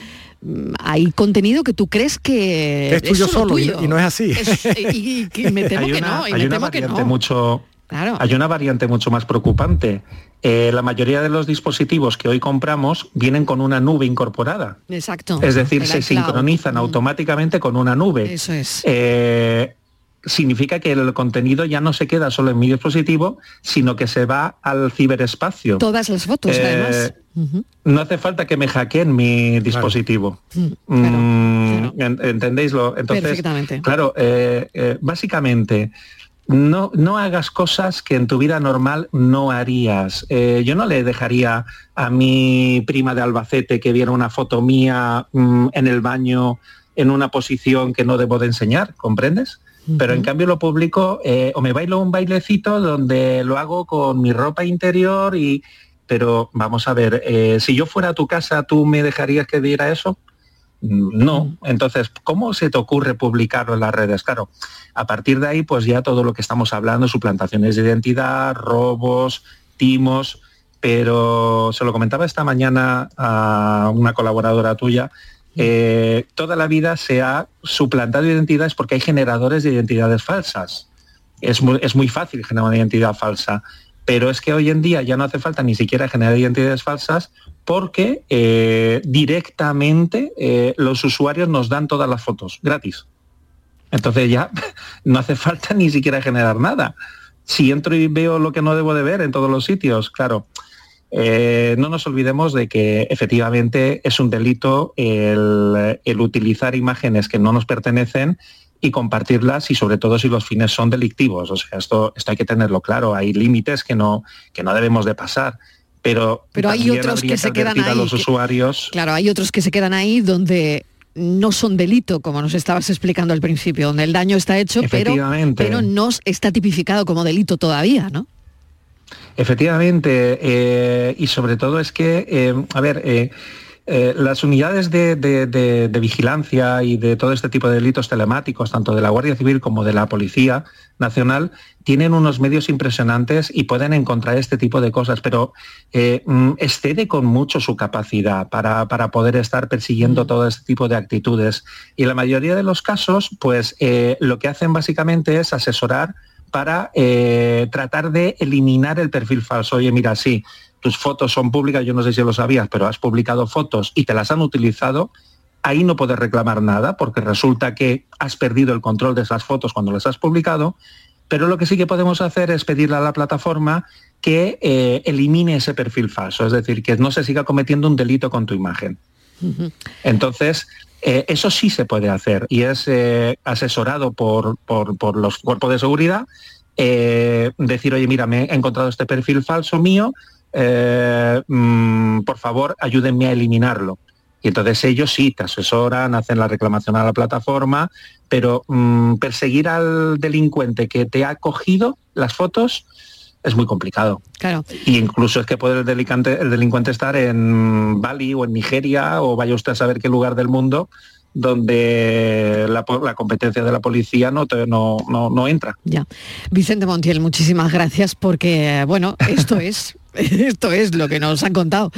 mm, hay contenido que tú crees que es tuyo solo Y, no es así. y, me temo que no. Y me temo que no. mucho hay una variante mucho más preocupante. Eh, la mayoría de los dispositivos que hoy compramos vienen con una nube incorporada. Exacto. Es decir, se sincronizan mm. automáticamente con una nube. Eso es. Eh, significa que el contenido ya no se queda solo en mi dispositivo, sino que se va al ciberespacio. Todas las fotos, eh, además. No hace falta que me hackeen mi dispositivo. Mm, ¿Entendéislo? Entonces, Perfectamente. Claro, básicamente no, no hagas cosas que en tu vida normal no harías. Eh, yo no le dejaría a mi prima de Albacete que viera una foto mía mm, en el baño en una posición que no debo de enseñar, ¿comprendes? Pero en cambio lo publico eh, o me bailo un bailecito donde lo hago con mi ropa interior y... Pero vamos a ver, eh, si yo fuera a tu casa, ¿tú me dejarías que diera eso? No. Entonces, ¿cómo se te ocurre publicarlo en las redes? Claro, a partir de ahí, pues ya todo lo que estamos hablando, suplantaciones de identidad, robos, timos, pero se lo comentaba esta mañana a una colaboradora tuya, eh, toda la vida se ha suplantado identidades porque hay generadores de identidades falsas. Es muy, es muy fácil generar una identidad falsa, pero es que hoy en día ya no hace falta ni siquiera generar identidades falsas porque eh, directamente eh, los usuarios nos dan todas las fotos gratis. Entonces ya no hace falta ni siquiera generar nada. Si entro y veo lo que no debo de ver en todos los sitios, claro, eh, no nos olvidemos de que efectivamente es un delito el, utilizar imágenes que no nos pertenecen y compartirlas y sobre todo si los fines son delictivos. O sea, esto, esto hay que tenerlo claro, hay límites que no, que no debemos de pasar. Pero, pero hay otros que, se quedan ahí. los usuarios. Claro, hay otros que se quedan ahí donde no son delito, como nos estabas explicando al principio, donde el daño está hecho, pero, pero no está tipificado como delito todavía, ¿no? Efectivamente, eh, y sobre todo es que, eh, a ver, eh, las unidades de, vigilancia y de todo este tipo de delitos telemáticos, tanto de la Guardia Civil como de la Policía Nacional, tienen unos medios impresionantes y pueden encontrar este tipo de cosas, pero mm, excede con mucho su capacidad para, poder estar persiguiendo mm. todo este tipo de actitudes. Y en la mayoría de los casos, pues lo que hacen básicamente es asesorar para eh, tratar de eliminar el perfil falso. Oye, mira, sí, tus fotos son públicas, yo no sé si lo sabías, pero has publicado fotos y te las han utilizado, ahí no puedes reclamar nada porque resulta que has perdido el control de esas fotos cuando las has publicado, pero lo que sí que podemos hacer es pedirle a la plataforma que eh, elimine ese perfil falso, es decir, que no se siga cometiendo un delito con tu imagen. Entonces, eh, eso sí se puede hacer y es eh, asesorado por, los cuerpos de seguridad. Decir, oye, mira, me he encontrado este perfil falso mío, mm, por favor, ayúdenme a eliminarlo. Y entonces ellos sí te asesoran, hacen la reclamación a la plataforma, pero mm, perseguir al delincuente que te ha cogido las fotos, es muy complicado. Claro. Y incluso es que puede el delincuente, el delincuente estar en Bali o en Nigeria o vaya usted a saber qué lugar del mundo donde la, competencia de la policía no, no, no, no entra. Ya. Vicente Montiel, muchísimas gracias porque, bueno, esto es Esto es lo que nos han contado.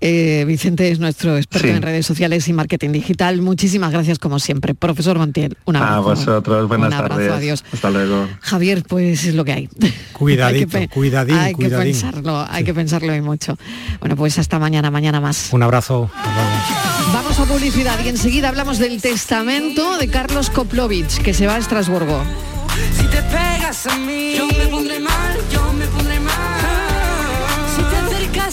Eh, Vicente es nuestro experto en redes sociales y marketing digital. Muchísimas gracias como siempre. Profesor Montiel, un abrazo. A vosotros, buenas tardes. Adiós. Hasta luego. Javier, pues es lo que hay. Cuidadito, hay que, cuidadín, Hay que pensarlo, hay que pensarlo y mucho. Bueno, pues hasta mañana, mañana más. Un abrazo. Vamos a publicidad y enseguida hablamos del testamento de Carlos Koplovich, que se va a Estrasburgo. Si te pegas a mí, yo me pondré mal, yo me pondré mal.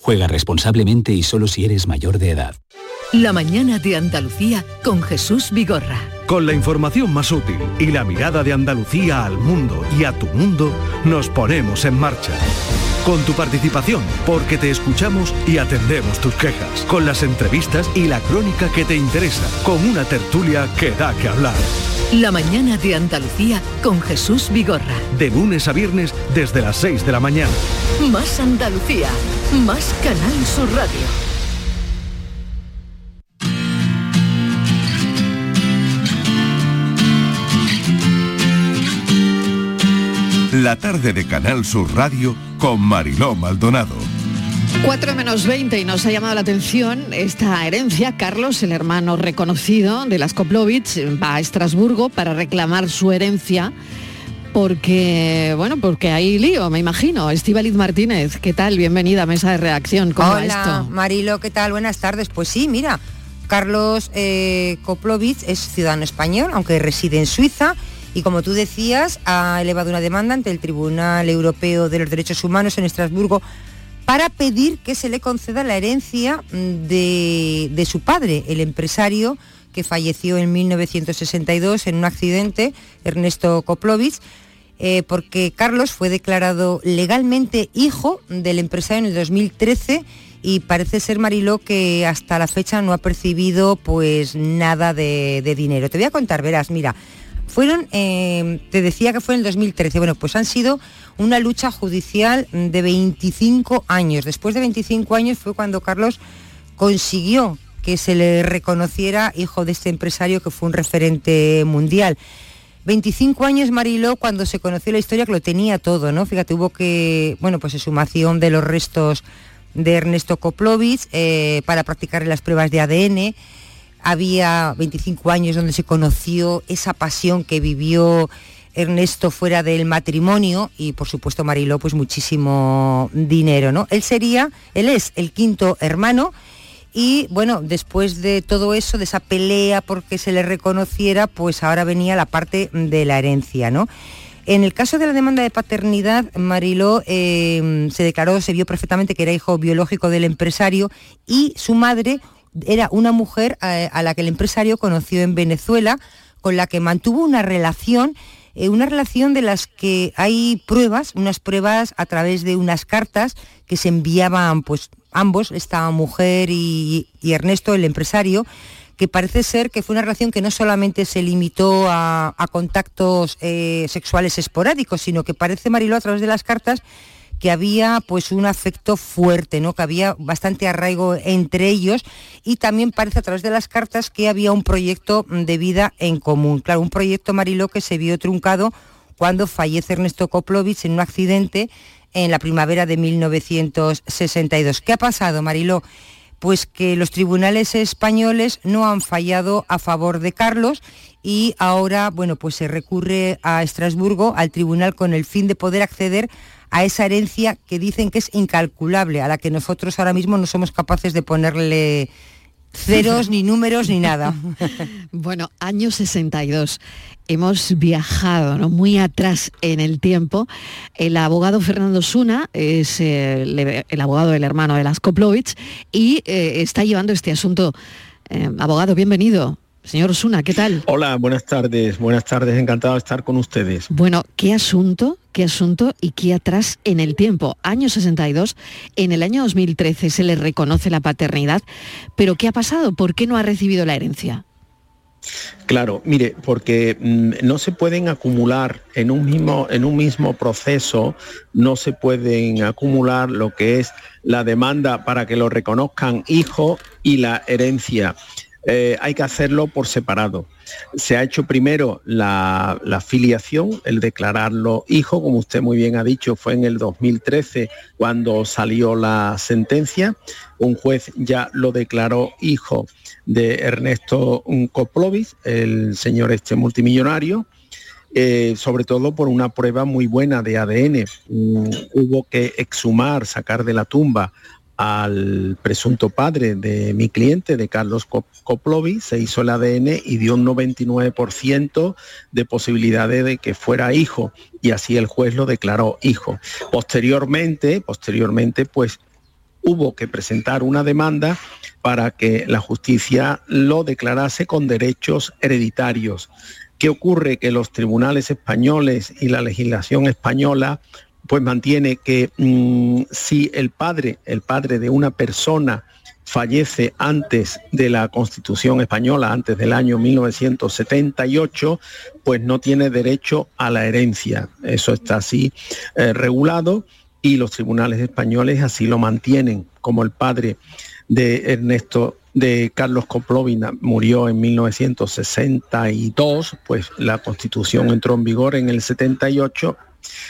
Juega responsablemente y solo si eres mayor de edad. La mañana de Andalucía con Jesús Vigorra. Con la información más útil y la mirada de Andalucía al mundo y a tu mundo, nos ponemos en marcha. Con tu participación, porque te escuchamos y atendemos tus quejas, con las entrevistas y la crónica que te interesa, con una tertulia que da que hablar. La mañana de Andalucía con Jesús Vigorra. De lunes a viernes desde las 6 de la mañana. Más Andalucía, más Canal Sur Radio. La tarde de Canal Sur Radio con Mariló Maldonado. 4 menos 20 y nos ha llamado la atención esta herencia. Carlos, el hermano reconocido de las Koplovich, va a Estrasburgo para reclamar su herencia porque, bueno, porque hay lío, me imagino. Estíbaliz Martínez, ¿qué tal? Bienvenida a Mesa de Reacción. ¿Cómo Hola, esto? Marilo, ¿qué tal? Buenas tardes. Pues sí, mira, Carlos eh, Koplovich es ciudadano español, aunque reside en Suiza y como tú decías, ha elevado una demanda ante el Tribunal Europeo de los Derechos Humanos en Estrasburgo para pedir que se le conceda la herencia mm, de, su padre, el empresario que falleció en 1962 en un accidente, Ernesto Koplovich. eh, porque Carlos fue declarado legalmente hijo del empresario en el 2013 y parece ser Mariló que hasta la fecha no ha percibido pues nada de, dinero. Te voy a contar, verás, mira, fueron, eh, te decía que fue en el 2013, bueno, pues han sido una lucha judicial de 25 años. Después de 25 años fue cuando Carlos consiguió que se le reconociera hijo de este empresario que fue un referente mundial. 25 años Mariló cuando se conoció la historia que lo tenía todo, ¿no? Fíjate, hubo que, bueno, pues exhumación de los restos de Ernesto Koplovich eh, para practicar las pruebas de ADN. Había 25 años donde se conoció esa pasión que vivió Ernesto fuera del matrimonio y por supuesto Mariló pues muchísimo dinero, ¿no? Él sería, él es el quinto hermano y bueno, después de todo eso, de esa pelea porque se le reconociera, pues ahora venía la parte de la herencia, ¿no? En el caso de la demanda de paternidad, Mariló eh, se declaró, se vio perfectamente que era hijo biológico del empresario y su madre era una mujer eh, a, la que el empresario conoció en Venezuela, con la que mantuvo una relación eh, una relación de las que hay pruebas, unas pruebas a través de unas cartas que se enviaban pues ambos, esta mujer y Ernesto, el empresario, que parece ser que fue una relación que no solamente se limitó a, contactos eh, sexuales esporádicos, sino que parece, Mariló, a través de las cartas, que había pues un afecto fuerte, ¿no? que había bastante arraigo entre ellos y también parece a través de las cartas que había un proyecto de vida en común. Claro, un proyecto Mariló que se vio truncado cuando fallece Ernesto Koplovich en un accidente en la primavera de 1962. ¿Qué ha pasado, Mariló? pues que los tribunales españoles no han fallado a favor de Carlos y ahora, bueno, pues se recurre a Estrasburgo, al tribunal, con el fin de poder acceder a esa herencia que dicen que es incalculable, a la que nosotros ahora mismo no somos capaces de ponerle ceros, ni números, ni nada. bueno, año 62 hemos viajado muy atrás en el tiempo. El abogado Fernando Suna es el, abogado del hermano de las Koplovich y eh, está llevando este asunto. Eh, abogado, bienvenido. Señor Suna, ¿qué tal? Hola, buenas tardes, buenas tardes, encantado de estar con ustedes. Bueno, ¿qué asunto, qué asunto y qué atrás en el tiempo? Año 62, en el año 2013 se le reconoce la paternidad, pero ¿qué ha pasado? ¿Por qué no ha recibido la herencia? Claro, mire, porque mm, no se pueden acumular en un mismo en un mismo proceso, no se pueden acumular lo que es la demanda para que lo reconozcan hijo y la herencia. Eh, hay que hacerlo por separado. Se ha hecho primero la, filiación, el declararlo hijo, como usted muy bien ha dicho, fue en el 2013 cuando salió la sentencia. Un juez ya lo declaró hijo de Ernesto Koplovich, el señor este multimillonario, eh, sobre todo por una prueba muy buena de ADN. Mm, hubo que exhumar, sacar de la tumba al presunto padre de mi cliente, de Carlos Koplovich, se hizo el ADN y dio un 99% de posibilidades de que fuera hijo y así el juez lo declaró hijo. Posteriormente, posteriormente, pues hubo que presentar una demanda para que la justicia lo declarase con derechos hereditarios. ¿Qué ocurre? Que los tribunales españoles y la legislación española pues mantiene que mm, si el padre, el padre de una persona fallece antes de la Constitución española, antes del año 1978, pues no tiene derecho a la herencia. Eso está así eh, regulado y los tribunales españoles así lo mantienen, como el padre de Ernesto de Carlos Koplovina murió en 1962, pues la constitución entró en vigor en el 78.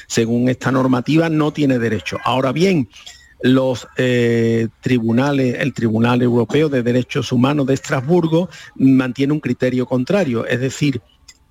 Según esta normativa no tiene derecho. Ahora bien, los eh, tribunales, el Tribunal Europeo de Derechos Humanos de Estrasburgo mantiene un criterio contrario, es decir,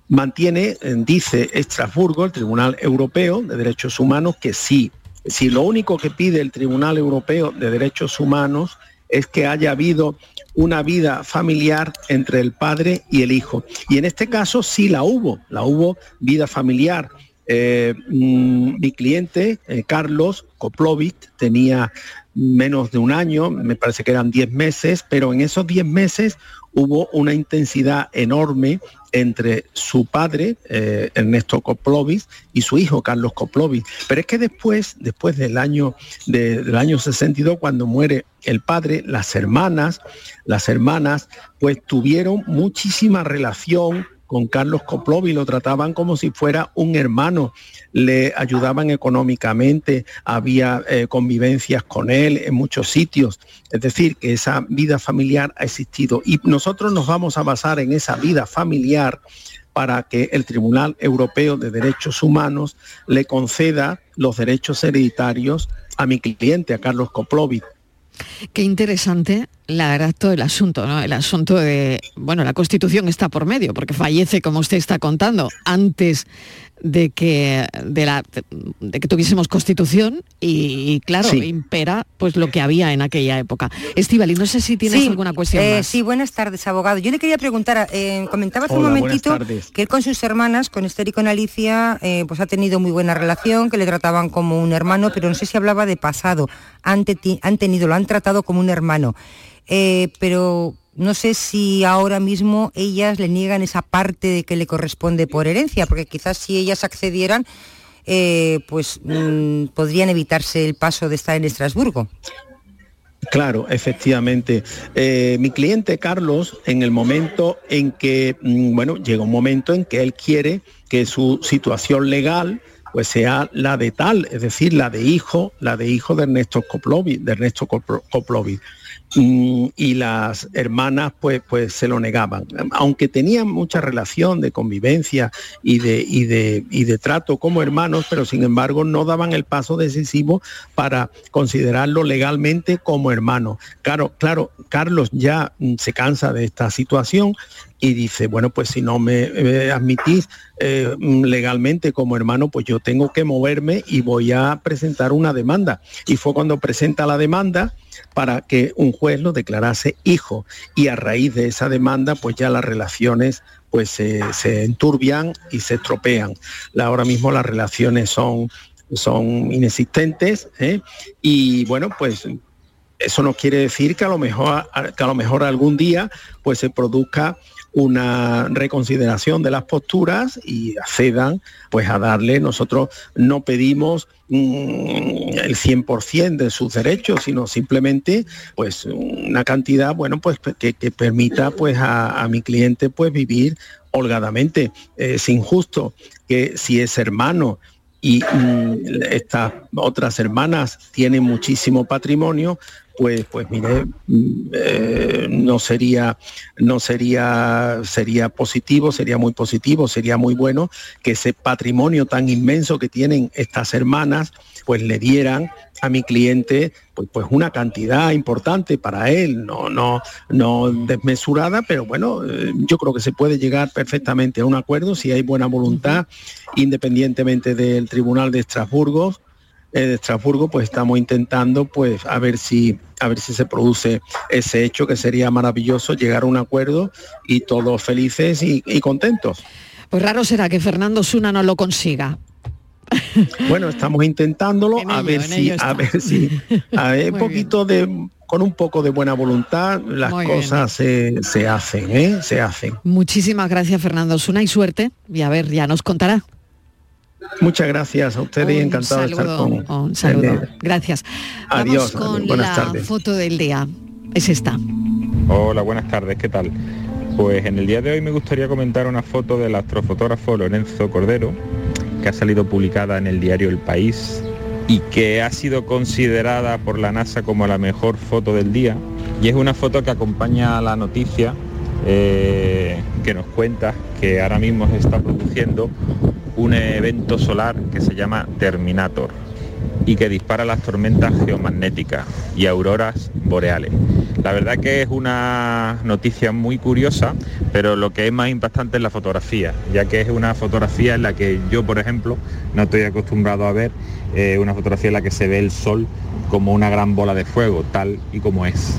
mantiene, dice Estrasburgo, el Tribunal Europeo de Derechos Humanos, que sí, si lo único que pide el Tribunal Europeo de Derechos Humanos es que haya habido una vida familiar entre el padre y el hijo. Y en este caso sí la hubo, la hubo vida familiar. Eh, mm, mi cliente, eh, Carlos Koplovich, tenía menos de un año, me parece que eran 10 meses, pero en esos 10 meses hubo una intensidad enorme entre su padre, eh, Ernesto Koplovis, y su hijo, Carlos Koplovis. Pero es que después, después del año, del año 62, cuando muere el padre, las hermanas, las hermanas, pues tuvieron muchísima relación con Carlos Koplovi, lo trataban como si fuera un hermano, le ayudaban económicamente, había eh, convivencias con él en muchos sitios, es decir, que esa vida familiar ha existido. Y nosotros nos vamos a basar en esa vida familiar para que el Tribunal Europeo de Derechos Humanos le conceda los derechos hereditarios a mi cliente, a Carlos Koplovic. Qué interesante, la verdad, todo el asunto, ¿no? El asunto de, bueno, la Constitución está por medio, porque fallece, como usted está contando, antes de que, de la, de que tuviésemos constitución y, claro, impera pues lo que había en aquella época. Estivali, no sé si tienes alguna cuestión eh, más. Sí, buenas tardes, abogado. Yo le quería preguntar, eh, comentaba hace un momentito que él con sus hermanas, con Esther y con Alicia, eh, pues ha tenido muy buena relación, que le trataban como un hermano, pero no sé si hablaba de pasado. Han, han tenido, lo han tratado como un hermano. pero no sé si ahora mismo ellas le niegan esa parte de que le corresponde por herencia, porque quizás si ellas accedieran, eh, pues mm, podrían evitarse el paso de estar en Estrasburgo. Claro, efectivamente. Eh, mi cliente Carlos, en el momento en que, mm, bueno, llega un momento en que él quiere que su situación legal pues sea la de tal, es decir, la de hijo, la de hijo de Ernesto Koplovic, de Ernesto Koplovic. Mm, y las hermanas pues, pues se lo negaban. Aunque tenían mucha relación de convivencia y de, y, de, y de trato como hermanos, pero sin embargo no daban el paso decisivo para considerarlo legalmente como hermano. Claro, claro, Carlos ya mm, se cansa de esta situación y dice, bueno, pues si no me admitís eh, mm, legalmente como hermano, pues yo tengo que moverme y voy a presentar una demanda. Y fue cuando presenta la demanda para que un juez lo declarase hijo y a raíz de esa demanda pues ya las relaciones pues se, enturbian y se estropean. Ahora mismo las relaciones son, son inexistentes ¿eh? y bueno pues eso no quiere decir que a lo mejor que a lo mejor algún día pues se produzca una reconsideración de las posturas y accedan pues a darle, nosotros no pedimos mm, el 100% de sus derechos, sino simplemente pues una cantidad, bueno, pues que, permita pues a, mi cliente pues vivir holgadamente. Es injusto que si es hermano y mm, estas otras hermanas tienen muchísimo patrimonio, pues, pues mire, mm, eh, no sería, no sería, sería positivo, sería muy positivo, sería muy bueno que ese patrimonio tan inmenso que tienen estas hermanas, pues le dieran a mi cliente pues, pues una cantidad importante para él, no, no, no desmesurada, pero bueno, eh, yo creo que se puede llegar perfectamente a un acuerdo si hay buena voluntad, independientemente del Tribunal de Estrasburgo, de Estrasburgo, pues estamos intentando pues a ver si a ver si se produce ese hecho que sería maravilloso llegar a un acuerdo y todos felices y, contentos. Pues raro será que Fernando Suna no lo consiga. Bueno, estamos intentándolo a, ver si, a ver si, a ver poquito de con un poco de buena voluntad las cosas se, se, hacen, ¿eh? se hacen. Muchísimas gracias Fernando Suna y suerte y a ver, ya nos contará. Muchas gracias a ustedes y encantado de estar con Un saludo. Gracias. Adiós. con buenas la tardes. foto del día. Es esta. Hola, buenas tardes. ¿Qué tal? Pues en el día de hoy me gustaría comentar una foto del astrofotógrafo Lorenzo Cordero, que ha salido publicada en el diario El País y que ha sido considerada por la NASA como la mejor foto del día. Y es una foto que acompaña a la noticia eh, que nos cuenta que ahora mismo se está produciendo un evento solar que se llama Terminator y que dispara las tormentas geomagnéticas y auroras boreales. La verdad que es una noticia muy curiosa, pero lo que es más impactante es la fotografía, ya que es una fotografía en la que yo, por ejemplo, no estoy acostumbrado a ver eh, una fotografía en la que se ve el sol como una gran bola de fuego, tal y como es.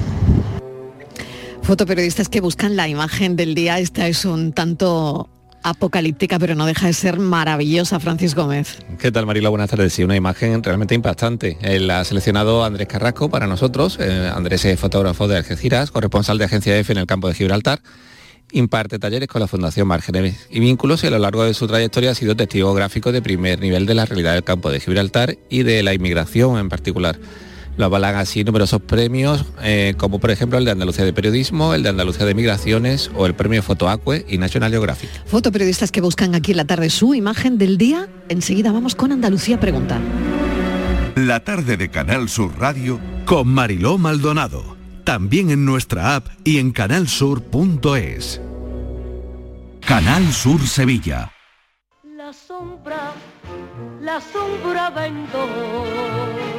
Fotoperiodistas que buscan la imagen del día, esta es un tanto apocalíptica, pero no deja de ser maravillosa, Francis Gómez. ¿Qué tal, Marila? Buenas tardes. Sí, una imagen realmente impactante. Él ha seleccionado Andrés Carrasco para nosotros. Eh, Andrés es fotógrafo de Algeciras, corresponsal de Agencia EFE en el campo de Gibraltar. Imparte talleres con la Fundación Márgenes y Vínculos y a lo largo de su trayectoria ha sido testigo gráfico de primer nivel de la realidad del campo de Gibraltar y de la inmigración en particular. Lo avalan así numerosos premios, eh, como por ejemplo el de Andalucía de Periodismo, el de Andalucía de Migraciones o el premio Fotoacue y National Geographic. Fotoperiodistas que buscan aquí en la tarde su imagen del día. Enseguida vamos con Andalucía Pregunta. La tarde de Canal Sur Radio con Mariló Maldonado. También en nuestra app y en canalsur.es. Canal Sur Sevilla. La sombra, la sombra vendó.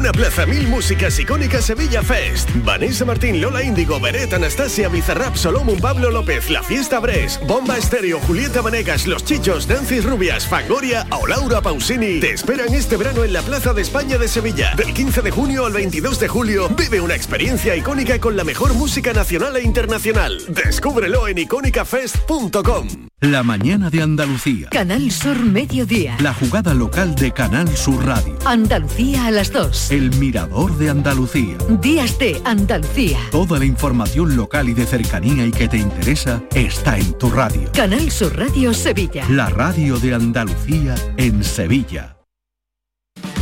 Una plaza mil músicas icónicas Sevilla Fest. Vanessa Martín, Lola Índigo, Beret, Anastasia, Bizarrap, Solomon, Pablo López, La Fiesta Bres, Bomba Estéreo, Julieta Vanegas, Los Chichos, Nancy Rubias, Fangoria o Laura Pausini te esperan este verano en la Plaza de España de Sevilla. Del 15 de junio al 22 de julio vive una experiencia icónica con la mejor música nacional e internacional. Descúbrelo en icónicafest.com. La mañana de Andalucía. Canal Sur Mediodía. La jugada local de Canal Sur Radio. Andalucía a las 2. El mirador de Andalucía. Días de Andalucía. Toda la información local y de cercanía y que te interesa está en tu radio. Canal Sur Radio Sevilla. La radio de Andalucía en Sevilla.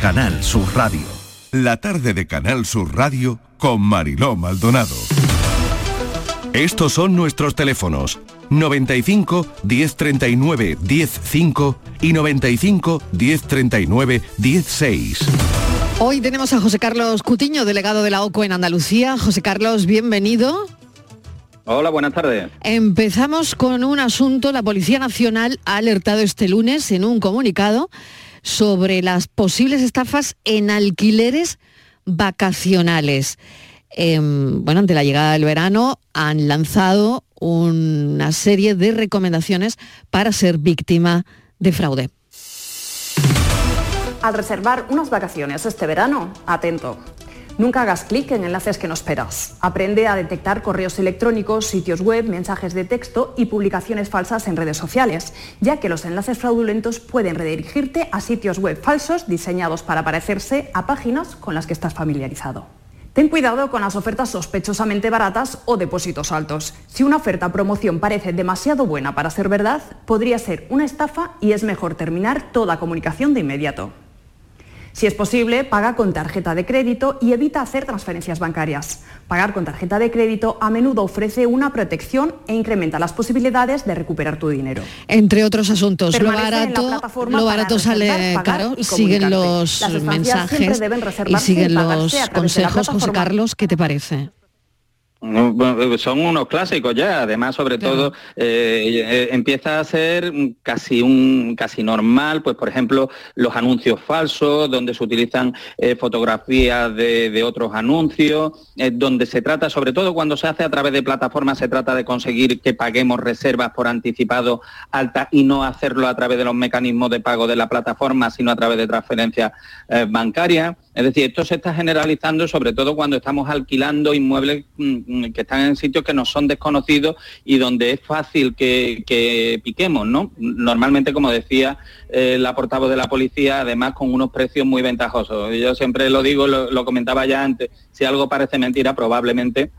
Canal Sur Radio. La tarde de Canal Sur Radio con Mariló Maldonado. Estos son nuestros teléfonos 95 1039 105 y 95 1039 16. Hoy tenemos a José Carlos Cutiño, delegado de la OCO en Andalucía. José Carlos, bienvenido. Hola, buenas tardes. Empezamos con un asunto. La Policía Nacional ha alertado este lunes en un comunicado sobre las posibles estafas en alquileres vacacionales. Em, bueno, ante la llegada del verano han lanzado una serie de recomendaciones para ser víctima de fraude. Al reservar unas vacaciones este verano, atento. Nunca hagas clic en enlaces que no esperas. Aprende a detectar correos electrónicos, sitios web, mensajes de texto y publicaciones falsas en redes sociales, ya que los enlaces fraudulentos pueden redirigirte a sitios web falsos diseñados para parecerse a páginas con las que estás familiarizado. Ten cuidado con las ofertas sospechosamente baratas o depósitos altos. Si una oferta promoción parece demasiado buena para ser verdad, podría ser una estafa y es mejor terminar toda comunicación de inmediato. Si es posible, paga con tarjeta de crédito y evita hacer transferencias bancarias. Pagar con tarjeta de crédito a menudo ofrece una protección e incrementa las posibilidades de recuperar tu dinero. Entre otros asuntos, lo Permanece barato, lo barato sale caro, y siguen los mensajes deben y siguen los consejos. José. Carlos, ¿qué te parece? Bueno, Son unos clásicos ya, además sobre todo eh, eh, empieza a ser casi un casi normal, pues por ejemplo los anuncios falsos, donde se utilizan eh, fotografías de, de otros anuncios, eh, donde se trata, sobre todo cuando se hace a través de plataformas, se trata de conseguir que paguemos reservas por anticipado altas y no hacerlo a través de los mecanismos de pago de la plataforma, sino a través de transferencias eh, bancarias. Es decir, esto se está generalizando sobre todo cuando estamos alquilando inmuebles mm, que están en sitios que no son desconocidos y donde es fácil que, que piquemos, ¿no? Normalmente, como decía eh, la portavoz de la policía, además con unos precios muy ventajosos. Yo siempre lo digo, lo, lo comentaba ya antes, si algo parece mentira, probablemente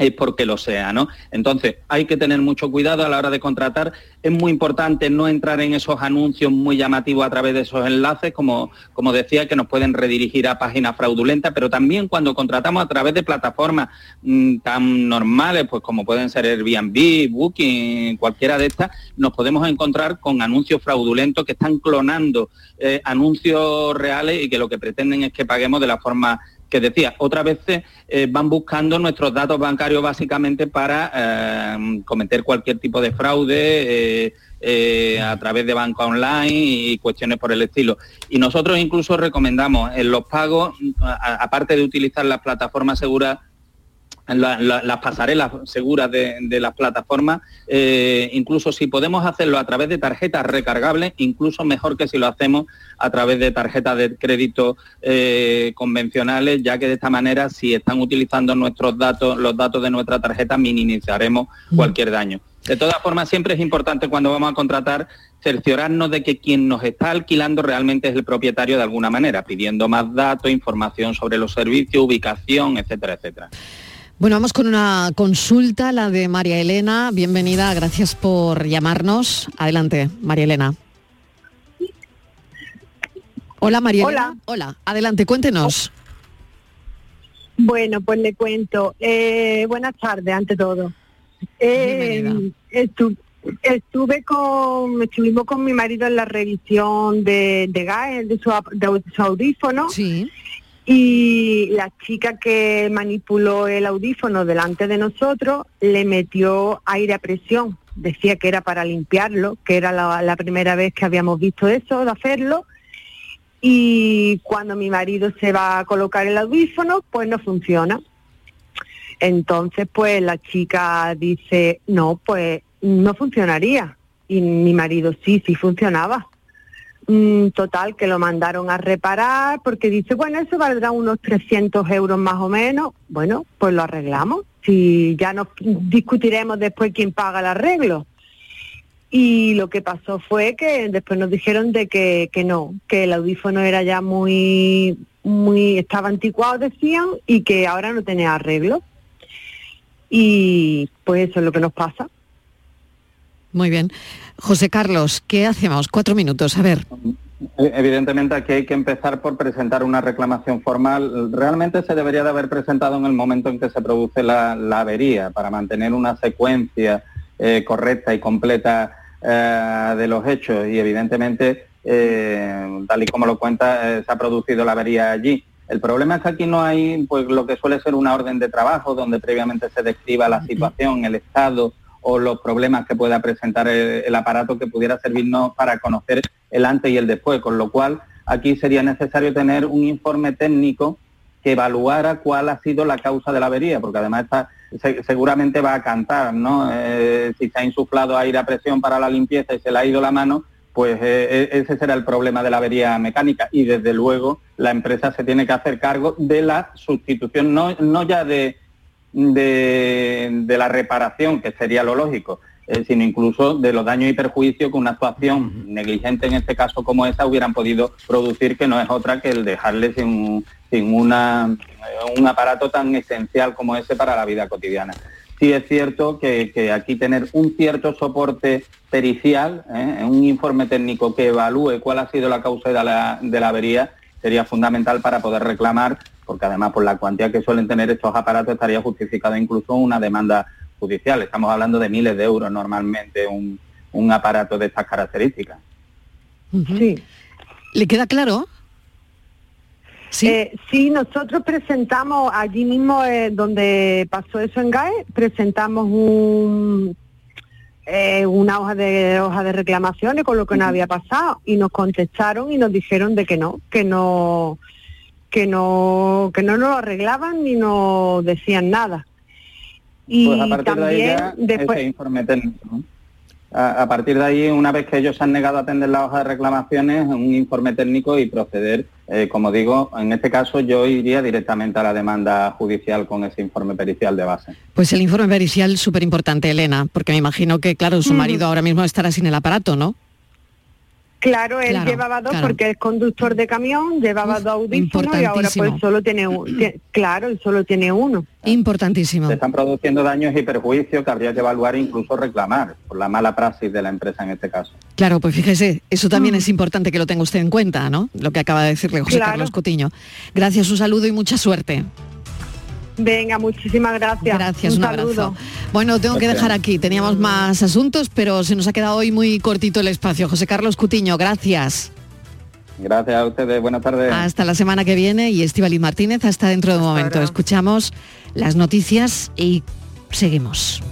es porque lo sea, ¿no? Entonces, hay que tener mucho cuidado a la hora de contratar. Es muy importante no entrar en esos anuncios muy llamativos a través de esos enlaces, como, como decía, que nos pueden redirigir a páginas fraudulentas, pero también cuando contratamos a través de plataformas mm, tan normales, pues como pueden ser Airbnb, Booking, cualquiera de estas, nos podemos encontrar con anuncios fraudulentos que están clonando eh, anuncios reales y que lo que pretenden es que paguemos de la forma que decía, otras veces eh, van buscando nuestros datos bancarios básicamente para eh, cometer cualquier tipo de fraude eh, a través de banca online y cuestiones por el estilo. Y nosotros incluso recomendamos en los pagos, aparte de utilizar las plataformas seguras, las pasarelas seguras de, las plataformas, eh, incluso si podemos hacerlo a través de tarjetas recargables, incluso mejor que si lo hacemos a través de tarjetas de crédito eh, convencionales, ya que de esta manera, si están utilizando nuestros datos, los datos de nuestra tarjeta, minimizaremos mm. cualquier daño. De todas formas, siempre es importante cuando vamos a contratar cerciorarnos de que quien nos está alquilando realmente es el propietario de alguna manera, pidiendo más datos, información sobre los servicios, ubicación, etcétera, etcétera. Bueno, vamos con una consulta, la de María Elena. Bienvenida, gracias por llamarnos. Adelante, María Elena. Hola, María Elena. Hola, adelante, cuéntenos. Bueno, pues le cuento. Eh, buenas tardes, ante todo. Eh, estuve con, estuvimos con mi marido en la revisión de, de GAE, de su, de su audífono. Sí y la chica que manipuló el audífono delante de nosotros le metió aire a presión. Decía que era para limpiarlo, que era la, primera vez que habíamos visto eso, de hacerlo. Y cuando mi marido se va a colocar el audífono, pues no funciona. Entonces, pues la chica dice, no, pues no funcionaría. Y mi marido sí, sí funcionaba. Mm, total, que lo mandaron a reparar porque dice, bueno, eso valdrá unos 300 euros más o menos. Bueno, pues lo arreglamos. Si ya nos discutiremos después quién paga el arreglo. Y lo que pasó fue que después nos dijeron de que, que no, que el audífono era ya muy, muy, estaba anticuado, decían, y que ahora no tenía arreglo. Y pues eso es lo que nos pasa. Muy bien. José Carlos, ¿qué hacemos? Cuatro minutos, a ver. Evidentemente aquí hay que empezar por presentar una reclamación formal. Realmente se debería de haber presentado en el momento en que se produce la, avería para mantener una secuencia eh, correcta y completa eh, de los hechos y evidentemente, eh, tal y como lo cuenta, se ha producido la avería allí. El problema es que aquí no hay pues lo que suele ser una orden de trabajo donde previamente se describa la situación, el estado o los problemas que pueda presentar el, aparato que pudiera servirnos para conocer el antes y el después, con lo cual aquí sería necesario tener un informe técnico que evaluara cuál ha sido la causa de la avería, porque además está, seguramente va a cantar, ¿no? Eh, si se ha insuflado aire a presión para la limpieza y se le ha ido la mano, pues eh, e, ese será el problema de la avería mecánica y desde luego la empresa se tiene que hacer cargo de la sustitución, no, no ya de, de, la reparación, que sería lo lógico, eh, sino incluso de los daños y perjuicios que una actuación negligente en este caso como esa hubieran podido producir, que no es otra que el dejarle sin, sin una, un aparato tan esencial como ese para la vida cotidiana. Sí es cierto que, aquí tener un cierto soporte pericial, ¿eh? un informe técnico que evalúe cuál ha sido la causa de la, de la avería, sería fundamental para poder reclamar porque además por la cuantía que suelen tener estos aparatos estaría justificada incluso una demanda judicial. Estamos hablando de miles de euros normalmente un, aparato de estas características. Sí. ¿Le queda claro? Sí. Eh, sí, nosotros presentamos allí mismo eh, donde pasó eso en GAE, presentamos un, eh, una hoja de hoja de reclamaciones con lo que nos había pasado y nos contestaron y nos dijeron de que no, que no que no que no nos lo arreglaban ni nos decían nada. Y pues también después ese informe técnico, a, a partir de ahí, una vez que ellos se han negado a atender la hoja de reclamaciones, un informe técnico y proceder, eh, como digo, en este caso yo iría directamente a la demanda judicial con ese informe pericial de base. Pues el informe pericial súper importante, Elena, porque me imagino que, claro, su Mm. marido ahora mismo estará sin el aparato, ¿no? Claro, él Claro, llevaba dos claro. porque es conductor de camión, llevaba dos audífonos y ahora pues solo tiene uno. Claro, él solo tiene uno. Importantísimo. Se están produciendo daños y perjuicios que habría que evaluar e incluso reclamar por la mala praxis de la empresa en este caso. Claro, pues fíjese, eso Mm. también es importante que lo tenga usted en cuenta, ¿no? Lo que acaba de decirle José Claro. Carlos Cutiño. Gracias, un saludo y mucha suerte. Venga, muchísimas gracias. Gracias, un, saludo. abrazo. Bueno, tengo que dejar aquí. Teníamos más asuntos, pero se nos ha quedado hoy muy cortito el espacio. José Carlos Cutiño, gracias. Gracias a ustedes, buenas tardes. Hasta la semana que viene y Estivaliz Martínez hasta dentro de un momento. Escuchamos las noticias y seguimos.